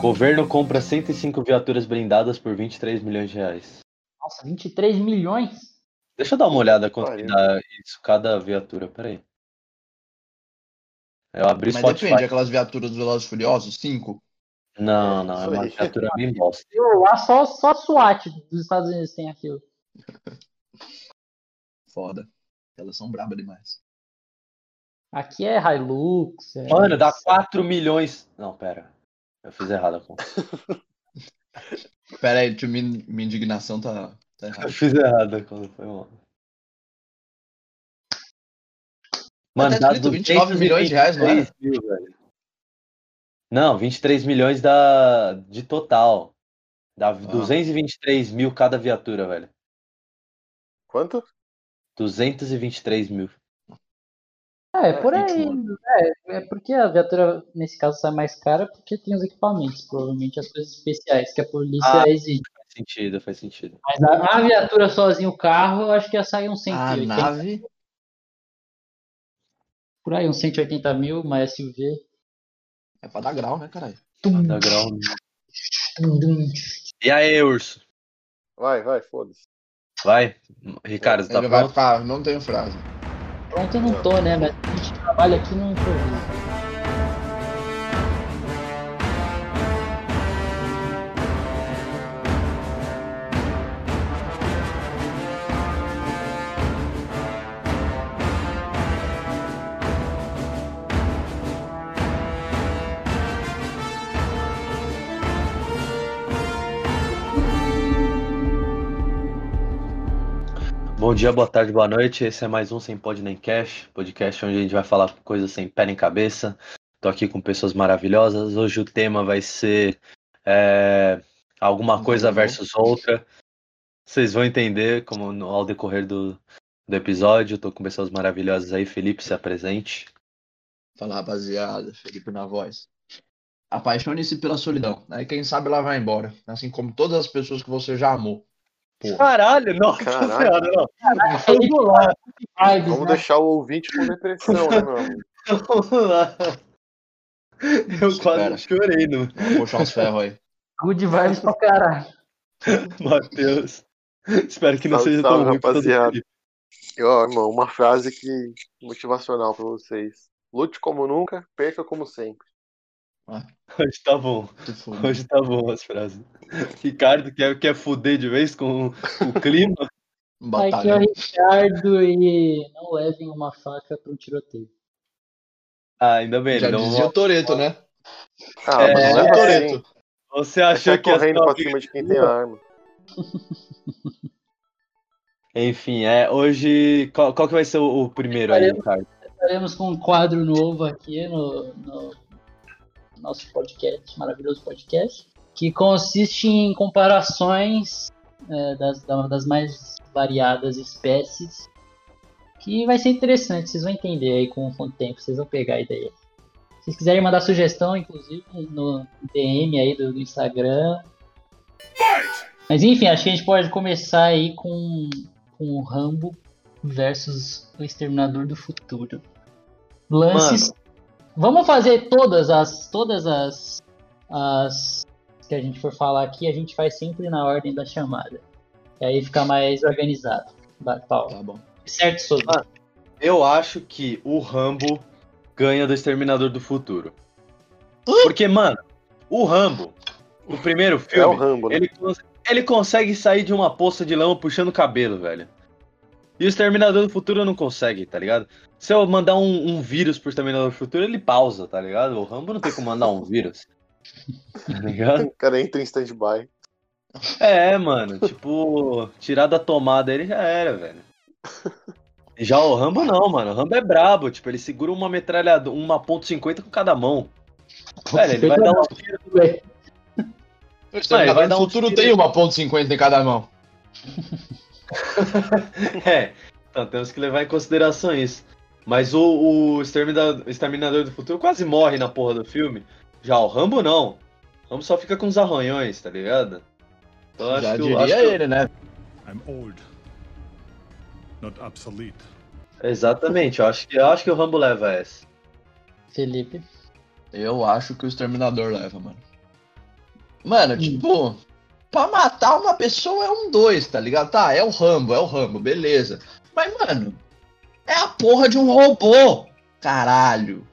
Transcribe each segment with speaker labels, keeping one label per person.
Speaker 1: Governo compra 105 viaturas blindadas por 23 milhões de reais.
Speaker 2: Nossa, 23 milhões?
Speaker 1: Deixa eu dar uma olhada quanto que dá isso cada viatura, peraí. Eu abri o
Speaker 3: Mas
Speaker 1: Spotify.
Speaker 3: depende, aquelas viaturas dos Velozes Furiosos, 5?
Speaker 1: Não,
Speaker 4: É,
Speaker 1: não, é
Speaker 4: isso
Speaker 1: uma viatura bem bosta.
Speaker 2: Eu, lá só, só SWAT dos Estados Unidos tem aquilo.
Speaker 3: Foda. Elas são brabas demais.
Speaker 2: Aqui é Hilux. É...
Speaker 1: Mano, dá 4 milhões. Não, pera. Eu fiz errado a conta.
Speaker 3: Pera aí, tio, minha, minha indignação tá, tá
Speaker 1: Eu
Speaker 3: errada.
Speaker 1: fiz errado a conta, foi mal.
Speaker 3: Mas tá escrito 29 milhões de reais, não?
Speaker 1: 223 mil, velho. Não, 23 milhões da... de total. Dá 223 mil cada viatura, velho.
Speaker 4: Quanto?
Speaker 1: 223 mil.
Speaker 2: É, por aí. É, é porque a viatura, nesse caso, sai mais cara porque tem os equipamentos, provavelmente as coisas especiais que a polícia
Speaker 1: Ah.
Speaker 2: exige.
Speaker 1: Faz sentido, faz sentido.
Speaker 2: Mas a, a viatura sozinha, o carro, eu acho que ia sair uns
Speaker 3: A
Speaker 2: 180.
Speaker 3: nave.
Speaker 2: Por aí, uns 180 mil, uma SUV.
Speaker 3: É pra dar grau, né, caralho?
Speaker 2: Tum,
Speaker 1: Da grau.
Speaker 2: tum, tum.
Speaker 1: E aí, urso?
Speaker 4: Vai, vai, foda-se.
Speaker 1: Vai? Ricardo, você tá
Speaker 3: Ele vai
Speaker 1: pronto?
Speaker 3: ficar. Não tenho frase.
Speaker 2: Pronto, eu não tô, né? Mas a gente trabalha aqui no improviso.
Speaker 1: Bom dia, boa tarde, boa noite. Esse é mais um Sem Pod Nem Cash, podcast onde a gente vai falar coisas sem pé nem cabeça. Tô aqui com pessoas maravilhosas. Hoje o tema vai ser é, alguma coisa
Speaker 3: Uhum.
Speaker 1: versus outra. Vocês vão entender como no- ao decorrer do, do episódio. Tô com pessoas maravilhosas aí. Felipe, se apresente.
Speaker 3: Fala, rapaziada. Felipe na voz. Apaixone-se pela solidão. Aí quem sabe ela vai embora. Assim como todas as pessoas que você já amou. Porra.
Speaker 1: Caralho, nossa
Speaker 4: Caralho.
Speaker 1: senhora, não.
Speaker 2: Vamos lá. Vibes,
Speaker 4: Vamos
Speaker 2: né?
Speaker 4: deixar o ouvinte com depressão, né, meu amigo?
Speaker 1: Vamos lá. Eu
Speaker 3: Espera.
Speaker 1: quase chorei no
Speaker 3: Vou puxar uns ferros aí.
Speaker 2: Good vibes pra caralho.
Speaker 1: Matheus. Espero que não
Speaker 4: Salve,
Speaker 1: seja
Speaker 4: salve,
Speaker 1: tão
Speaker 4: rapaziada. Ó, irmão, uma frase que motivacional pra vocês. Lute como nunca, perca como sempre.
Speaker 1: Hoje tá bom. Hoje tá bom as frases. Ricardo quer, quer fuder de vez com o clima.
Speaker 3: Um
Speaker 2: Aqui é o. Ricardo e não levem uma faca para um tiroteio.
Speaker 1: Ah, ainda bem.
Speaker 3: Já
Speaker 1: não-
Speaker 3: dizia o Toreto, né?
Speaker 4: Ah,
Speaker 1: É,
Speaker 4: mas não é assim.
Speaker 3: Toreto.
Speaker 1: Você achou
Speaker 4: Sai
Speaker 1: que
Speaker 4: correndo pra cima de quem tem arma.
Speaker 1: Enfim, é, hoje. Qual, qual que vai ser o, o primeiro aí, Ricardo?
Speaker 2: Estaremos com um quadro novo aqui no, no nosso podcast, maravilhoso podcast, que consiste em comparações é, das, da- das mais variadas espécies, que vai ser interessante, vocês vão entender aí com, com o tempo, vocês vão pegar a ideia. Se vocês quiserem mandar sugestão, inclusive, no DM aí do, do Instagram. Mas enfim, acho que a gente pode começar aí com, com o Rambo versus o Exterminador do Futuro. Lances. Vamos fazer todas as. Todas as. As que a gente for falar aqui, a gente faz sempre na ordem da chamada. E aí fica mais organizado. Paulo.
Speaker 3: Tá bom.
Speaker 2: Certo, sobre.
Speaker 1: Ah, Eu acho que o Rambo ganha do Exterminador do Futuro. Porque, mano, o Rambo, no primeiro
Speaker 4: É o
Speaker 1: filme,
Speaker 4: Rambo, né?
Speaker 1: ele, ele consegue sair de uma poça de lama puxando o cabelo, velho. E o Exterminador do Futuro não consegue, tá ligado? Se eu mandar um, um vírus pro Exterminador do Futuro, ele pausa, tá ligado? O Rambo não tem como mandar um vírus. Tá ligado?
Speaker 4: O cara entra em stand-by.
Speaker 1: É, mano, tipo, tirar da tomada ele já era, velho. Já o Rambo não, mano. O Rambo é brabo, tipo, ele segura uma metralhadora, uma ponto .50 com cada mão. Velho, ele vai dar um tiro.
Speaker 3: O Exterminador
Speaker 1: vai dar
Speaker 3: do
Speaker 1: um
Speaker 3: Futuro
Speaker 1: tiro.
Speaker 3: tem uma ponto .50 em cada mão.
Speaker 1: É, então temos que levar em consideração isso. Mas o, o Exterminador, Exterminador do Futuro quase morre na porra do filme. Já o Rambo não. O Rambo só fica com os arranhões, tá ligado? Então eu acho
Speaker 3: Já
Speaker 1: que, o-
Speaker 3: diria
Speaker 1: acho que
Speaker 3: ele, né?
Speaker 5: I'm old, not obsolete.
Speaker 1: Exatamente, eu acho, que, eu acho que o Rambo leva essa.
Speaker 2: Felipe.
Speaker 3: Eu acho que o Exterminador leva, mano. Mano, tipo, pra matar uma pessoa é um dois, tá ligado? Tá, é o Rambo, é o Rambo, beleza. Mas, mano, é a porra de um robô, caralho.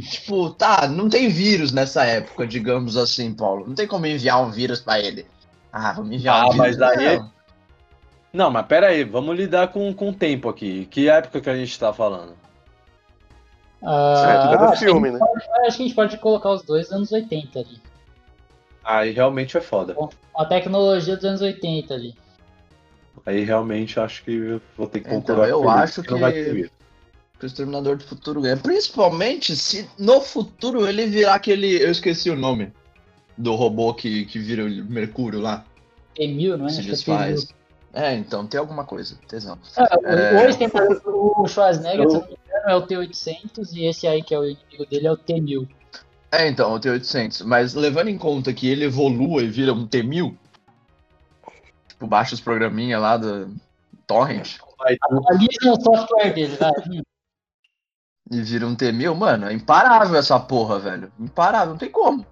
Speaker 3: Tipo, tá, não tem vírus nessa época, digamos assim, Paulo. Não tem como enviar um vírus pra ele. Ah, vamos enviar
Speaker 1: Ah,
Speaker 3: um vírus.
Speaker 1: mas daí-
Speaker 3: Não.
Speaker 1: Não, mas pera aí, vamos lidar com, com o tempo aqui. Que época que a gente tá falando?
Speaker 4: É,
Speaker 2: Ah,
Speaker 4: do filme, né?
Speaker 2: acho que a gente pode colocar os dois anos 80 ali.
Speaker 1: Aí realmente é foda.
Speaker 2: A tecnologia dos anos 80 ali.
Speaker 1: Aí realmente acho que vou ter que
Speaker 3: Então,
Speaker 1: concordar
Speaker 3: eu
Speaker 1: com ele,
Speaker 3: acho
Speaker 1: não vai
Speaker 3: que-
Speaker 1: ter vírus.
Speaker 3: que o Exterminador do Futuro ganha. Principalmente se no futuro ele virar aquele. Eu esqueci o nome. Do robô que, que vira o Mercúrio lá.
Speaker 2: T-1000, não é?
Speaker 3: se
Speaker 2: Acho que é
Speaker 3: desfaz.
Speaker 2: T-1000.
Speaker 3: É, então, tem alguma coisa. Tesão.
Speaker 2: Ah, o-
Speaker 3: É.
Speaker 2: O Exterminador- o Schwarzenegger,
Speaker 1: Eu-
Speaker 2: se eu não me engano, é o T-800 e esse aí que é o inimigo dele é o T-1000.
Speaker 3: É, então, o T-800. Mas levando em conta que ele evolua e vira um T-1000, tipo, baixa os programinha lá do Torrent
Speaker 2: Analisa o software dele. Hum,
Speaker 3: e vira um T-1000, mano, é imparável essa porra, velho. Imparável, não tem como.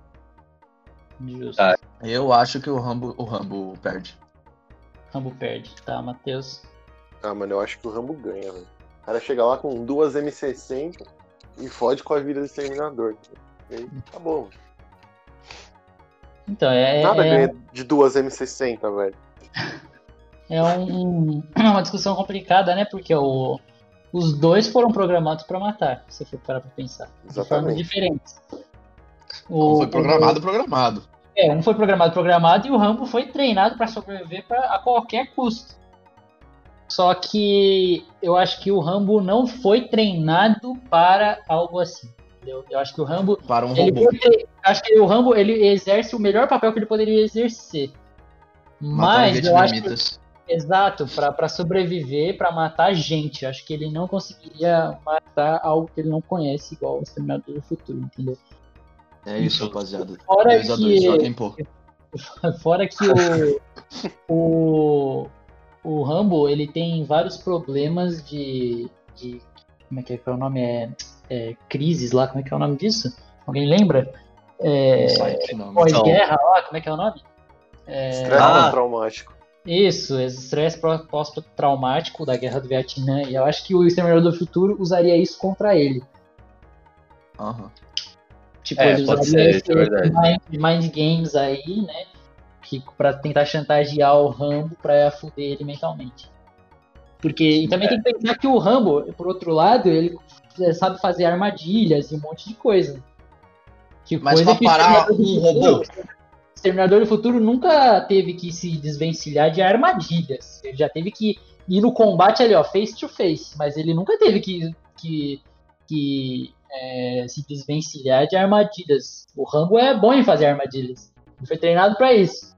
Speaker 2: Justo.
Speaker 1: Ah.
Speaker 3: Eu acho que o Rambo, o Rambo perde.
Speaker 2: Rambo perde. Tá, Matheus.
Speaker 4: Ah, mano, eu acho que o Rambo ganha, velho. O cara chega lá com duas M60 e fode com a vida do exterminador. E aí, tá bom.
Speaker 2: Então, é,
Speaker 4: Nada
Speaker 2: é,
Speaker 4: ganha de duas M60, velho.
Speaker 2: é um- uma discussão complicada, né? Porque o, os dois foram programados pra matar, se você for parar pra pensar. De formas
Speaker 4: Exatamente.
Speaker 2: diferentes. O-
Speaker 3: foi programado, programado.
Speaker 2: É, um foi programado, programado, e o Rambo foi treinado pra sobreviver pra, a qualquer custo. Só que eu acho que o Rambo não foi treinado para algo assim. Entendeu? Eu acho que o Rambo.
Speaker 3: Para um robô.
Speaker 2: acho que o Rambo ele exerce o melhor papel que ele poderia exercer.
Speaker 3: Matar
Speaker 2: Mas eu acho que, exato, pra sobreviver, pra matar gente. Acho que ele não conseguiria matar algo que ele não conhece, igual o Exterminador do Futuro, entendeu?
Speaker 3: É isso, rapaziada.
Speaker 2: Fora
Speaker 3: 2 a 2
Speaker 2: que-
Speaker 3: joguem pô.
Speaker 2: Fora que o, o, o Rambo ele tem vários problemas de, de. Como é que é, que é o nome? É, é, crises lá, como é que é o nome disso? Alguém lembra? É. Pós-guerra lá, como é que é o nome? É,
Speaker 4: Estresse
Speaker 1: Ah.
Speaker 4: pós-traumático.
Speaker 2: isso, esse estresse pós-traumático da guerra do Vietnã. E eu acho que o Exterminador do Futuro usaria isso contra ele.
Speaker 3: Aham.
Speaker 2: Tipo,
Speaker 1: É,
Speaker 2: ele
Speaker 1: pode
Speaker 2: usaria
Speaker 1: é verdade.
Speaker 2: mind, mind games aí, né? Que, pra tentar chantagear o Rambo pra fuder ele mentalmente. Porque e também tem que pensar que o Rambo, por outro lado, ele é, sabe fazer armadilhas e um monte de coisa. Que
Speaker 3: Mas
Speaker 2: coisa
Speaker 3: pra parar um
Speaker 2: Futuro-
Speaker 3: robô?
Speaker 2: O Exterminador do Futuro nunca teve que se desvencilhar de armadilhas. Ele já teve que ir no combate ali, ó, face to face. Mas ele nunca teve que, que, que é, se desvencilhar de armadilhas. O Rambo é bom em fazer armadilhas. Ele foi treinado pra isso.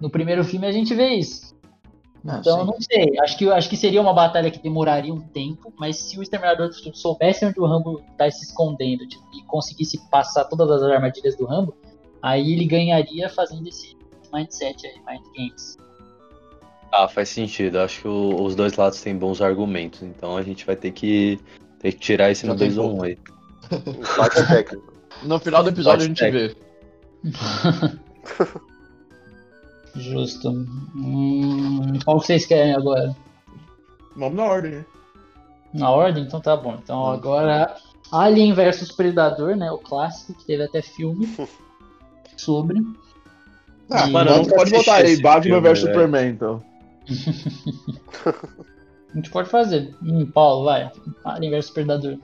Speaker 2: No primeiro filme a gente vê isso. Então,
Speaker 3: sim.
Speaker 2: não sei. Acho que, acho que seria uma batalha que demoraria um tempo, mas se o Exterminador do Futuro soubesse onde o Rambo tá se escondendo tipo, e conseguisse passar todas as armadilhas do Rambo, aí ele ganharia fazendo esse mindset aí, mind games.
Speaker 1: Ah, faz sentido. Acho que o- os dois lados têm bons argumentos. Então a gente vai ter que, ter que tirar esse no
Speaker 3: Já tem
Speaker 1: 2 ou 1 aí.
Speaker 3: No final do episódio a gente vê.
Speaker 2: Justo. Hum, qual que vocês querem agora?
Speaker 3: Vamos na ordem, né?
Speaker 2: Na ordem? Então tá bom. Então agora Alien vs Predador, né? O clássico, que teve até filme sobre.
Speaker 3: Ah,
Speaker 2: E-
Speaker 3: mano, pode botar aí, Batman vs
Speaker 1: velho.
Speaker 3: Superman, então.
Speaker 2: A gente pode fazer. Hum, Paulo, vai. Alien vs Predador.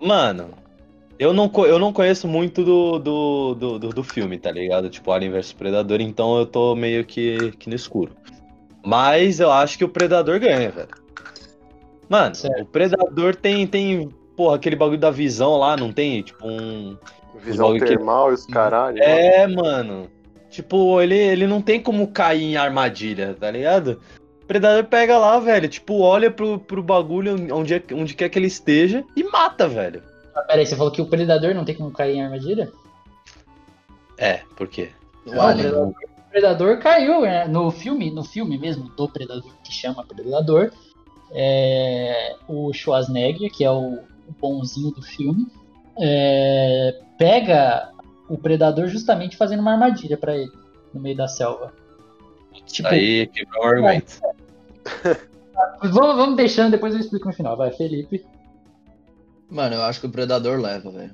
Speaker 1: Mano, eu não, eu não conheço muito do, do, do, do, do filme, tá ligado? Tipo, Alien vs Predador, então eu tô meio que, que no escuro. Mas eu acho que o Predador ganha, velho. Mano,
Speaker 2: Certo.
Speaker 1: o Predador tem, tem, porra, aquele bagulho da visão lá, não tem? Tipo, um.
Speaker 4: Visão
Speaker 1: que-
Speaker 4: termal e os caralho.
Speaker 1: É, mano. Tipo, ele, ele não tem como cair em armadilha, tá ligado? O Predador pega lá, velho, tipo, olha pro, pro bagulho onde, é- onde quer que ele esteja e mata, velho.
Speaker 2: Ah, peraí, você falou que o Predador não tem como cair em armadilha?
Speaker 1: É, por quê?
Speaker 3: O
Speaker 2: Não,
Speaker 3: Alien.
Speaker 2: o Predador caiu né? no filme, no filme mesmo do Predador, que chama Predador. É, o Schwarzenegger, que é o, o bonzinho do filme, é, pega o predador justamente fazendo uma armadilha pra ele no meio da selva. Tipo,
Speaker 1: Aí quebrou o argumento.
Speaker 2: vamos, vamos deixando, depois eu explico no final. Vai, Felipe.
Speaker 3: Mano, eu acho que o Predador leva, velho.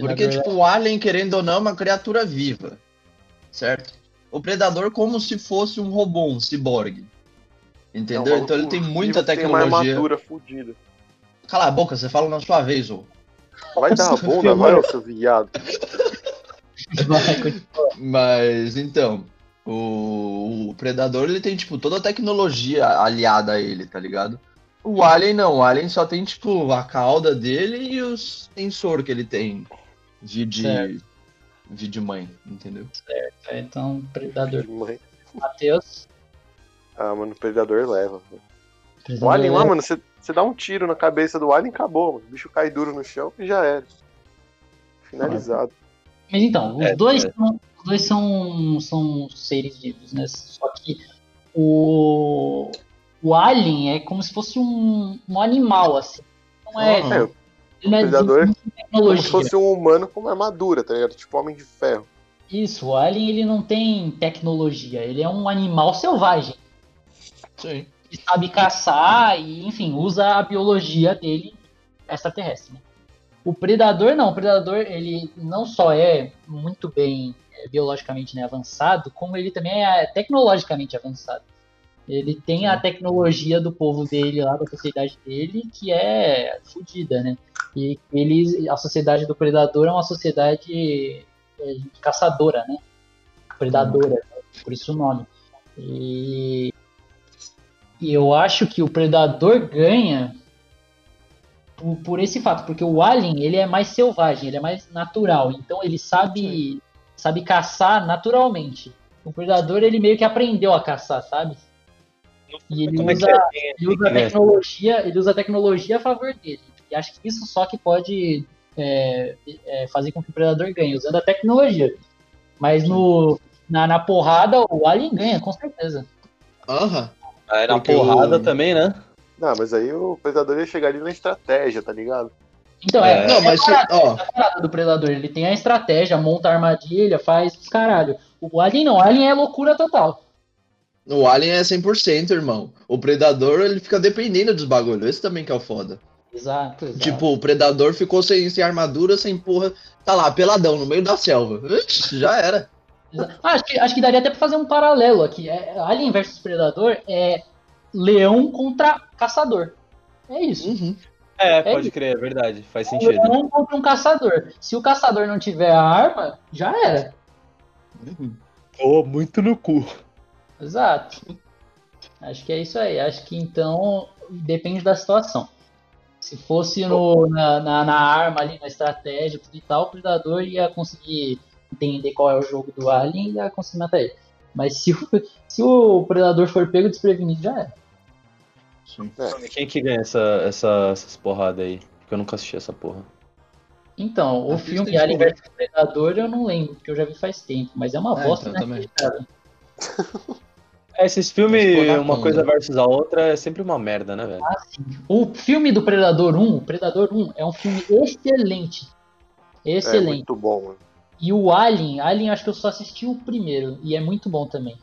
Speaker 3: Porque,
Speaker 2: Predador-
Speaker 3: tipo, o Alien, querendo ou não, é uma criatura viva. Certo? O Predador como se fosse um robô, um ciborgue. Entendeu?
Speaker 4: Um
Speaker 3: então ele tem muita
Speaker 4: que Tem uma
Speaker 3: tecnologia.
Speaker 4: armadura fodida.
Speaker 3: Cala a boca, você fala na sua vez, ô.
Speaker 4: Vai dar a bunda, vai, ô seu viado.
Speaker 3: Mas então, o, o Predador ele tem tipo toda a tecnologia aliada a ele, tá ligado? O Alien não, o Alien só tem tipo a cauda dele e os sensor que ele tem de de,
Speaker 2: Certo.
Speaker 3: de, de mãe, entendeu?
Speaker 2: Então, predador.
Speaker 4: Mãe.
Speaker 2: Matheus.
Speaker 4: Ah, mano, o predador leva. O
Speaker 2: Predador
Speaker 4: alien lá,
Speaker 2: leva.
Speaker 4: mano, você você dá um tiro na cabeça do alien e acabou, mano. O bicho cai duro no chão e já era. Finalizado.
Speaker 2: Mas então, os
Speaker 1: É,
Speaker 2: dois,
Speaker 1: é.
Speaker 2: São, os dois são, são seres vivos, né? Só que o, o Alien é como se fosse um, um animal, assim. Não é,
Speaker 3: Aham.
Speaker 4: É,
Speaker 2: ele não é
Speaker 4: predador
Speaker 2: de
Speaker 4: Como se fosse um humano com uma armadura, tá ligado? Tipo homem de ferro.
Speaker 2: Isso, o Alien ele não tem tecnologia, ele é um animal selvagem.
Speaker 3: Sim.
Speaker 2: que sabe caçar e, enfim, usa a biologia dele extraterrestre. Né? O predador não, o predador ele não só é muito bem é, biologicamente né, avançado, como ele também é tecnologicamente avançado. Ele tem a tecnologia do povo dele lá, da sociedade dele, que é fodida, né? E eles, a sociedade do predador é uma sociedade é, caçadora, né? Predadora, né? por isso o nome. E e eu acho que o Predador ganha por, por esse fato, porque o Alien ele é mais selvagem, ele é mais natural, então ele sabe sabe caçar naturalmente. O Predador ele meio que aprendeu a caçar, sabe? E ele
Speaker 1: Como é
Speaker 2: usa,
Speaker 1: é?
Speaker 2: ele usa a
Speaker 1: É.
Speaker 2: tecnologia, ele usa a tecnologia a favor dele. E acho que isso só que pode é, é, fazer com que o Predador ganhe, usando a tecnologia. Mas no, na, na porrada, o Alien ganha, com certeza.
Speaker 3: Aham.
Speaker 1: Aí na
Speaker 3: Porque
Speaker 1: porrada
Speaker 3: o-
Speaker 1: também, né?
Speaker 4: Não, mas aí o predador ia chegar ali na estratégia, tá ligado?
Speaker 2: Então, é,
Speaker 1: É.
Speaker 3: Não, mas se, ó,
Speaker 2: a parada do Predador. Ele tem a estratégia, monta a armadilha, faz os caralho. O Alien não, o Alien é loucura total.
Speaker 3: O Alien é 100%, irmão. O Predador, ele fica dependendo dos bagulhos. Esse também que é o foda.
Speaker 2: Exato, exato.
Speaker 3: Tipo, o Predador ficou sem, sem armadura, sem porra. Tá lá, peladão, no meio da selva. Ixi, já era.
Speaker 2: Ah, acho, que, acho que daria até pra fazer um paralelo aqui. É, Alien versus Predador é leão contra caçador. É isso.
Speaker 3: Uhum.
Speaker 1: É,
Speaker 2: É
Speaker 1: pode
Speaker 2: isso.
Speaker 1: crer, é verdade. Faz
Speaker 2: Um
Speaker 1: sentido.
Speaker 2: leão contra um caçador. Se o caçador não tiver a arma, já era.
Speaker 3: Uhum.
Speaker 1: Tô muito no cu.
Speaker 2: Exato. Acho que é isso aí. Acho que então depende da situação. Se fosse no, na, na, na arma ali, na estratégia tudo e tal, o predador ia conseguir entender qual é o jogo do alien e ia conseguir matar ele. Mas se o, se o predador for pego desprevenido, já é.
Speaker 3: Sim.
Speaker 1: Quem que ganha essa, essa, essas porradas aí? Porque eu nunca assisti essa porra.
Speaker 2: Então, o filme Alien vs Predador eu não lembro, porque eu já vi faz tempo, mas é uma
Speaker 3: É,
Speaker 2: bosta,
Speaker 3: então,
Speaker 2: né?
Speaker 1: É, esses filmes, uma coisa versus a outra, é sempre uma merda, né, velho?
Speaker 2: O filme do Predador 1, o Predador 1, é um filme excelente.
Speaker 4: É
Speaker 2: Excelente.
Speaker 4: muito bom, mano.
Speaker 2: E o Alien, Alien acho que eu só assisti o primeiro, e é muito bom também.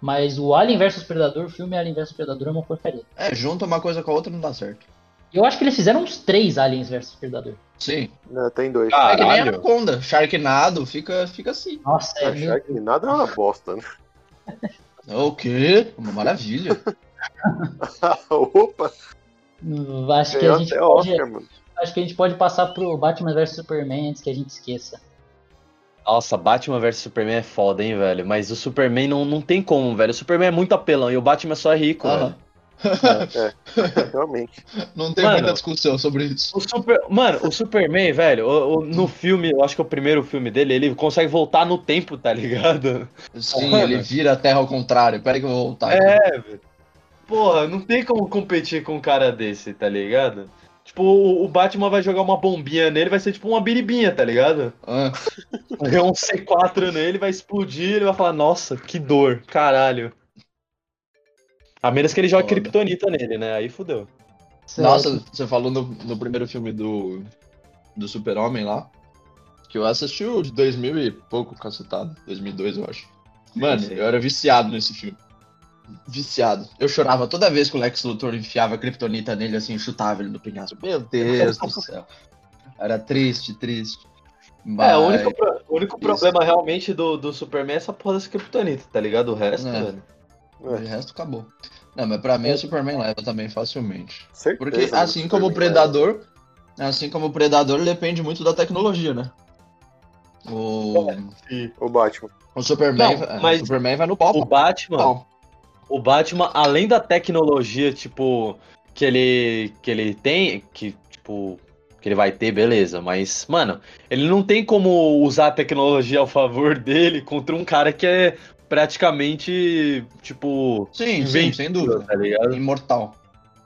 Speaker 2: Mas o Alien vs Predador, o filme Alien vs Predador é uma porcaria.
Speaker 3: É, junta uma coisa com a outra não dá certo.
Speaker 2: Eu acho que eles fizeram uns três Aliens vs Predador.
Speaker 3: Sim.
Speaker 4: Né, tem dois.
Speaker 1: Ah,
Speaker 3: É que nem. Anaconda. Sharknado fica, fica assim.
Speaker 2: Nossa, é
Speaker 4: que nada é uma bosta, né?
Speaker 3: O quê? Uma maravilha.
Speaker 4: Opa,
Speaker 2: Acho que a gente pode,
Speaker 4: Oscar,
Speaker 2: acho que a gente pode passar pro Batman vs Superman antes que a gente esqueça.
Speaker 1: Nossa, Batman vs Superman é foda, hein, velho? Mas o Superman não, não tem como, velho. O Superman é muito apelão e o Batman só é rico,
Speaker 3: Aham.
Speaker 1: velho.
Speaker 4: Realmente.
Speaker 3: Não tem
Speaker 1: Mano.
Speaker 3: muita discussão sobre isso.
Speaker 1: O super... Mano, o Superman, velho, o- o- no filme, eu acho que é o primeiro filme dele, ele consegue voltar no tempo, tá ligado?
Speaker 3: Sim,
Speaker 1: Mano.
Speaker 3: ele vira a terra ao contrário. Pera aí que eu vou voltar.
Speaker 1: É, velho. Porra, não tem como competir com um cara desse, tá ligado? Tipo, o, o Batman vai jogar uma bombinha nele, vai ser tipo uma biribinha, tá ligado?
Speaker 3: Ah,
Speaker 1: um C4 nele, vai explodir, ele vai falar, nossa, que dor, caralho. A menos que ele jogue
Speaker 3: Foda.
Speaker 1: Kryptonita nele, né? Aí fudeu.
Speaker 3: Nossa, você falou no, no primeiro filme do, do Super-Homem lá. Que eu assisti o de 2000 e pouco, cacetado. 2002, eu acho. Mano,
Speaker 1: sim.
Speaker 3: eu era viciado nesse filme. Viciado. Eu chorava toda vez que o Lex Luthor enfiava a Kryptonita nele assim e chutava ele no penhasco. Meu Deus do céu. Era triste, triste.
Speaker 1: É, o
Speaker 3: Mas-
Speaker 1: único, pro- o único problema realmente do, do Superman é essa porra dessa kryptonita, tá ligado? O resto,
Speaker 3: É.
Speaker 1: velho.
Speaker 4: É,
Speaker 3: O resto acabou. Não, mas pra mim o Superman leva também facilmente.
Speaker 4: certeza,
Speaker 3: Porque
Speaker 4: né,
Speaker 3: assim como o Predador, assim como o Predador, ele depende muito da tecnologia, né? O,
Speaker 4: né? O Batman.
Speaker 3: o Superman,
Speaker 1: Não,
Speaker 3: é,
Speaker 1: mas
Speaker 3: o Superman vai no pau.
Speaker 1: O Batman,
Speaker 3: pau.
Speaker 1: o Batman, além da tecnologia, tipo, que ele, que ele tem, que, tipo, que ele vai ter, beleza, mas, mano, ele não tem como usar a tecnologia ao favor dele contra um cara que é praticamente, tipo,
Speaker 3: Sim, sim, sem dúvida.
Speaker 1: tá ligado?
Speaker 3: Imortal.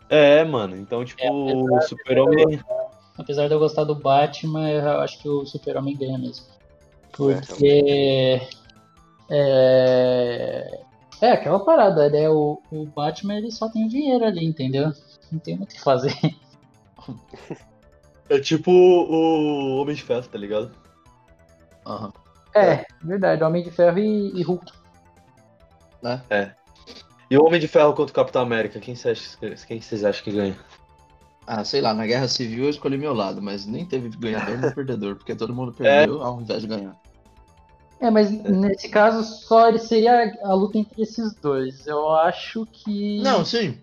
Speaker 1: É, mano, então, tipo,
Speaker 2: É,
Speaker 1: o super-homem...
Speaker 2: Apesar de eu gostar do Batman, eu acho que o Super-Homem ganha mesmo. Porque. É. É aquela parada, né? O, o Batman ele só tem dinheiro ali, entendeu? Não tem muito o que fazer.
Speaker 1: É tipo o Homem de Ferro, tá ligado?
Speaker 3: Aham.
Speaker 2: É, verdade. Homem de Ferro e, e Hulk.
Speaker 1: E o Homem de Ferro contra o Capitão América, quem, você acha, quem vocês acham que ganha?
Speaker 3: Ah, sei lá, na Guerra Civil eu escolhi meu lado, mas nem teve ganhador nem perdedor, porque todo mundo perdeu ao invés de ganhar.
Speaker 2: É, mas nesse caso só ele seria a luta entre esses dois. Eu acho que.
Speaker 3: Não, sim.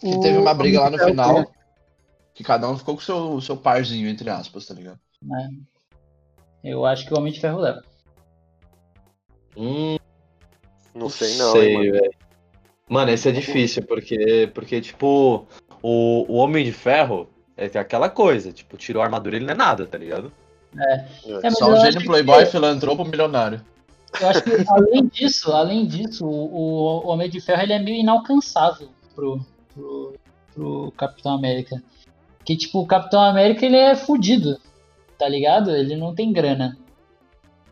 Speaker 3: Que
Speaker 2: o
Speaker 3: teve uma briga lá no final, que cada um ficou com o seu, seu parzinho, entre aspas, tá ligado?
Speaker 2: né? Eu acho que o Homem de Ferro leva.
Speaker 1: Hum,
Speaker 4: Não sei não, hein, mano.
Speaker 1: velho. Mano, esse é difícil, porque, porque tipo, o, o Homem de Ferro é aquela coisa, tipo, tirou a armadura ele não é nada, tá ligado?
Speaker 2: É, mas
Speaker 3: Só
Speaker 2: eu
Speaker 3: um
Speaker 2: acho
Speaker 3: gênio
Speaker 2: que-
Speaker 3: playboy, filantropo, milionário.
Speaker 2: Eu acho que além disso, além disso, o, o Homem de Ferro ele é meio inalcançável pro, pro, pro Capitão América. Que tipo, o Capitão América ele é fudido, tá ligado? Ele não tem grana.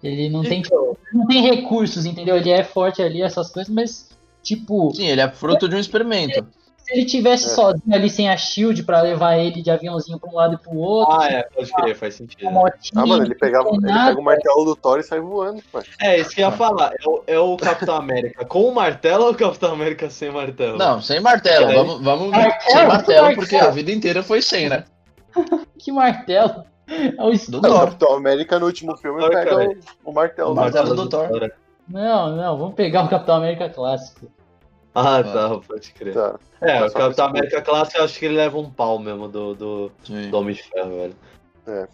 Speaker 2: Ele não tem, tipo, não tem recursos, entendeu? Ele é forte ali, essas coisas, mas tipo,
Speaker 3: Sim, ele é fruto de um experimento.
Speaker 2: se ele tivesse
Speaker 4: É.
Speaker 2: sozinho ali sem a Shield pra levar ele de aviãozinho pra um lado e pro outro,
Speaker 1: Ah, é, pode crer, faz sentido.
Speaker 2: motinha,
Speaker 4: Ah, mano, ele, pegava, ele pega o martelo do Thor e sai voando, mano.
Speaker 1: É, isso que eu ia falar, é o, é o Capitão América com o martelo ou o Capitão América sem martelo?
Speaker 3: Não, sem martelo.
Speaker 1: É.
Speaker 3: Vamos, vamos
Speaker 2: Martelo?
Speaker 3: sem martelo,
Speaker 2: Martelo.
Speaker 3: porque a vida inteira foi sem, né?
Speaker 2: Que martelo! É o
Speaker 3: Do
Speaker 4: O.
Speaker 3: Thor.
Speaker 4: Capitão América no último filme
Speaker 1: Thor,
Speaker 4: pega
Speaker 1: cara.
Speaker 4: o, o martelo.
Speaker 3: O
Speaker 4: do
Speaker 3: martelo
Speaker 4: Thor.
Speaker 3: do Thor.
Speaker 2: Não, não, vamos pegar o Capitão América clássico.
Speaker 1: Ah, tá, pode crer.
Speaker 4: Tá.
Speaker 1: É, o Capitão América clássico, eu acho que ele leva um pau mesmo do, do,
Speaker 3: Sim.
Speaker 1: do Homem de Ferro, velho.
Speaker 4: É.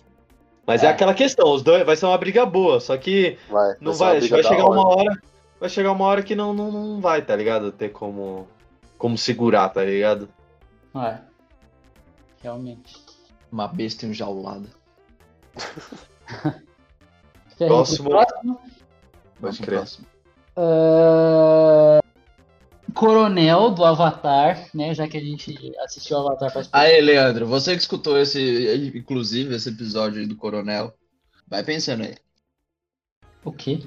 Speaker 1: Mas é.
Speaker 2: É.
Speaker 1: aquela questão, os dois vai ser uma briga boa, só que
Speaker 4: Vai,
Speaker 1: não vai, vai
Speaker 4: da
Speaker 1: chegar
Speaker 4: hora.
Speaker 1: uma hora, vai chegar uma hora que não, não, não vai, tá ligado? Ter como como segurar, tá ligado?
Speaker 2: É. Realmente.
Speaker 3: Uma besta enjaulada.
Speaker 1: Próximo.
Speaker 2: próximo?
Speaker 3: Pro
Speaker 1: crer.
Speaker 3: próximo.
Speaker 2: Ah, Coronel do Avatar, né? Já que a gente assistiu o Avatar faz pouco.
Speaker 3: Aí, Leandro, você que escutou esse, inclusive, esse episódio aí do Coronel, vai pensando aí.
Speaker 2: O quê?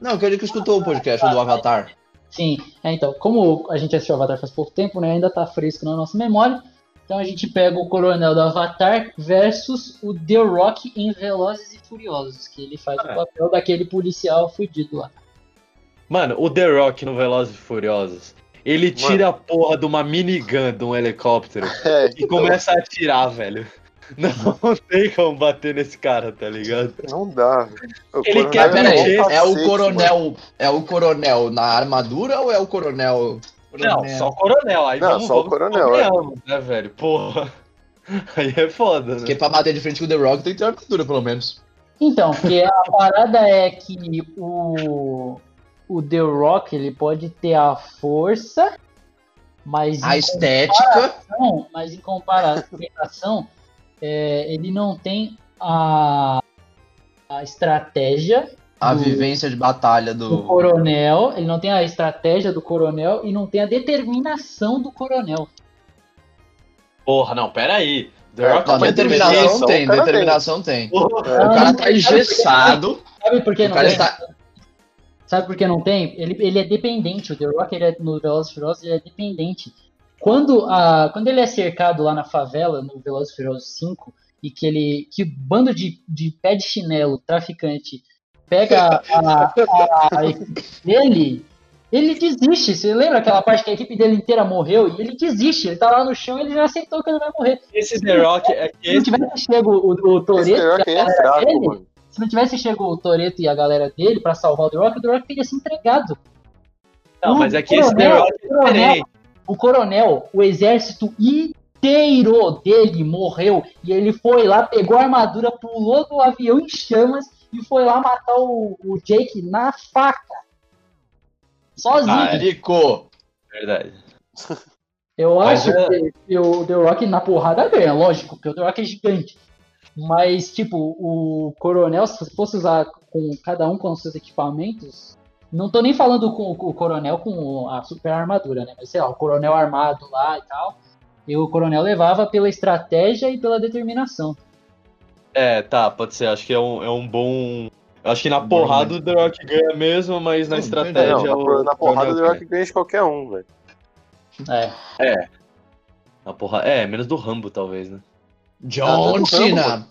Speaker 3: Não, aquele que escutou o podcast do Avatar.
Speaker 2: Sim, é, então, como a gente assistiu o Avatar faz pouco tempo, né? Ainda tá fresco na nossa memória. Então a gente pega o Coronel do Avatar versus o The Rock em Velozes e Furiosos, que ele faz
Speaker 1: Ah.
Speaker 2: o papel daquele policial fudido lá.
Speaker 1: Mano, o The Rock no Velozes e Furiosos, ele tira a porra de uma minigun de um helicóptero
Speaker 4: É,
Speaker 1: e começa a atirar, velho. Não tem como bater nesse cara, tá ligado?
Speaker 4: Não dá. velho. O
Speaker 1: Ele quer
Speaker 4: é
Speaker 3: é o coronel, é o coronel na armadura ou é o coronel...
Speaker 1: Não, só o coronel. Aí
Speaker 4: Não,
Speaker 1: vamos,
Speaker 4: só o
Speaker 1: vamos
Speaker 4: coronel, é.
Speaker 1: né, velho? Porra. Aí é foda, né?
Speaker 3: Porque pra bater de frente com o The Rock tem que ter armadura, pelo menos.
Speaker 2: Então, porque a parada é que o, o The Rock ele pode ter a força, mas
Speaker 3: A
Speaker 2: em
Speaker 3: estética...
Speaker 2: comparação, mas em comparação, é, ele não tem a, a estratégia
Speaker 3: A
Speaker 2: do-
Speaker 3: vivência de batalha
Speaker 2: do
Speaker 3: do.
Speaker 2: coronel, ele não tem a estratégia do coronel e não tem a determinação do coronel.
Speaker 1: Porra, não, pera aí. The
Speaker 4: É,
Speaker 1: Rock
Speaker 3: Não, determinação tem, determinação tem.
Speaker 1: Porra.
Speaker 3: O cara tá engessado.
Speaker 2: Sabe por que não tem?
Speaker 3: está.
Speaker 2: Sabe por que não tem? Ele, ele é dependente. O The Rock ele é, no Velozes Furiosos ele é dependente. Quando, a, quando ele é cercado lá na favela, no Velozes Furiosos 5, e que ele. que bando de, de pé de chinelo, traficante, pega a, a, a equipe dele, ele desiste. Você lembra aquela parte que a equipe dele inteira morreu? E ele desiste, ele tá lá no chão e ele já aceitou que ele vai morrer.
Speaker 1: Esse The Rock é que
Speaker 2: Se não
Speaker 1: esse,
Speaker 2: tivesse chego o, o
Speaker 4: Esse
Speaker 2: Toreto e
Speaker 4: é
Speaker 2: galera
Speaker 4: fraco,
Speaker 2: dele,
Speaker 4: mano.
Speaker 2: se não tivesse chego o Toreto e a galera dele pra salvar o The Rock, o The Rock teria se entregado.
Speaker 1: não,
Speaker 2: o
Speaker 1: mas é que esse The
Speaker 2: coronel-
Speaker 1: Rock é
Speaker 2: o coronel-. O coronel, o exército inteiro dele morreu e ele foi lá, pegou a armadura, pulou do avião em chamas e foi lá matar o, o Jake na faca. Sozinho.
Speaker 1: Ah, é?
Speaker 3: Rico.
Speaker 1: Verdade.
Speaker 2: Eu
Speaker 1: Mas
Speaker 2: acho
Speaker 1: é-
Speaker 2: que, o The Rock na porrada ganha, lógico, porque o The Rock é gigante. Mas, tipo, o Coronel, se fosse usar com cada um com os seus equipamentos, não tô nem falando com, com o Coronel com a super armadura, né? Mas sei lá, o Coronel armado lá e tal. E o Coronel levava pela estratégia e pela determinação.
Speaker 1: É, tá, pode ser. Acho que é um, é um bom. eu Acho que na porrada o The Rock ganha mesmo, mas na
Speaker 3: Não,
Speaker 1: estratégia.
Speaker 4: Não, na,
Speaker 1: o
Speaker 4: por- na porrada o The Rock ganha de qualquer um, velho.
Speaker 2: É.
Speaker 1: Na porrada. É, menos do Rambo, talvez, né?
Speaker 3: John
Speaker 4: Ah,
Speaker 3: Cena.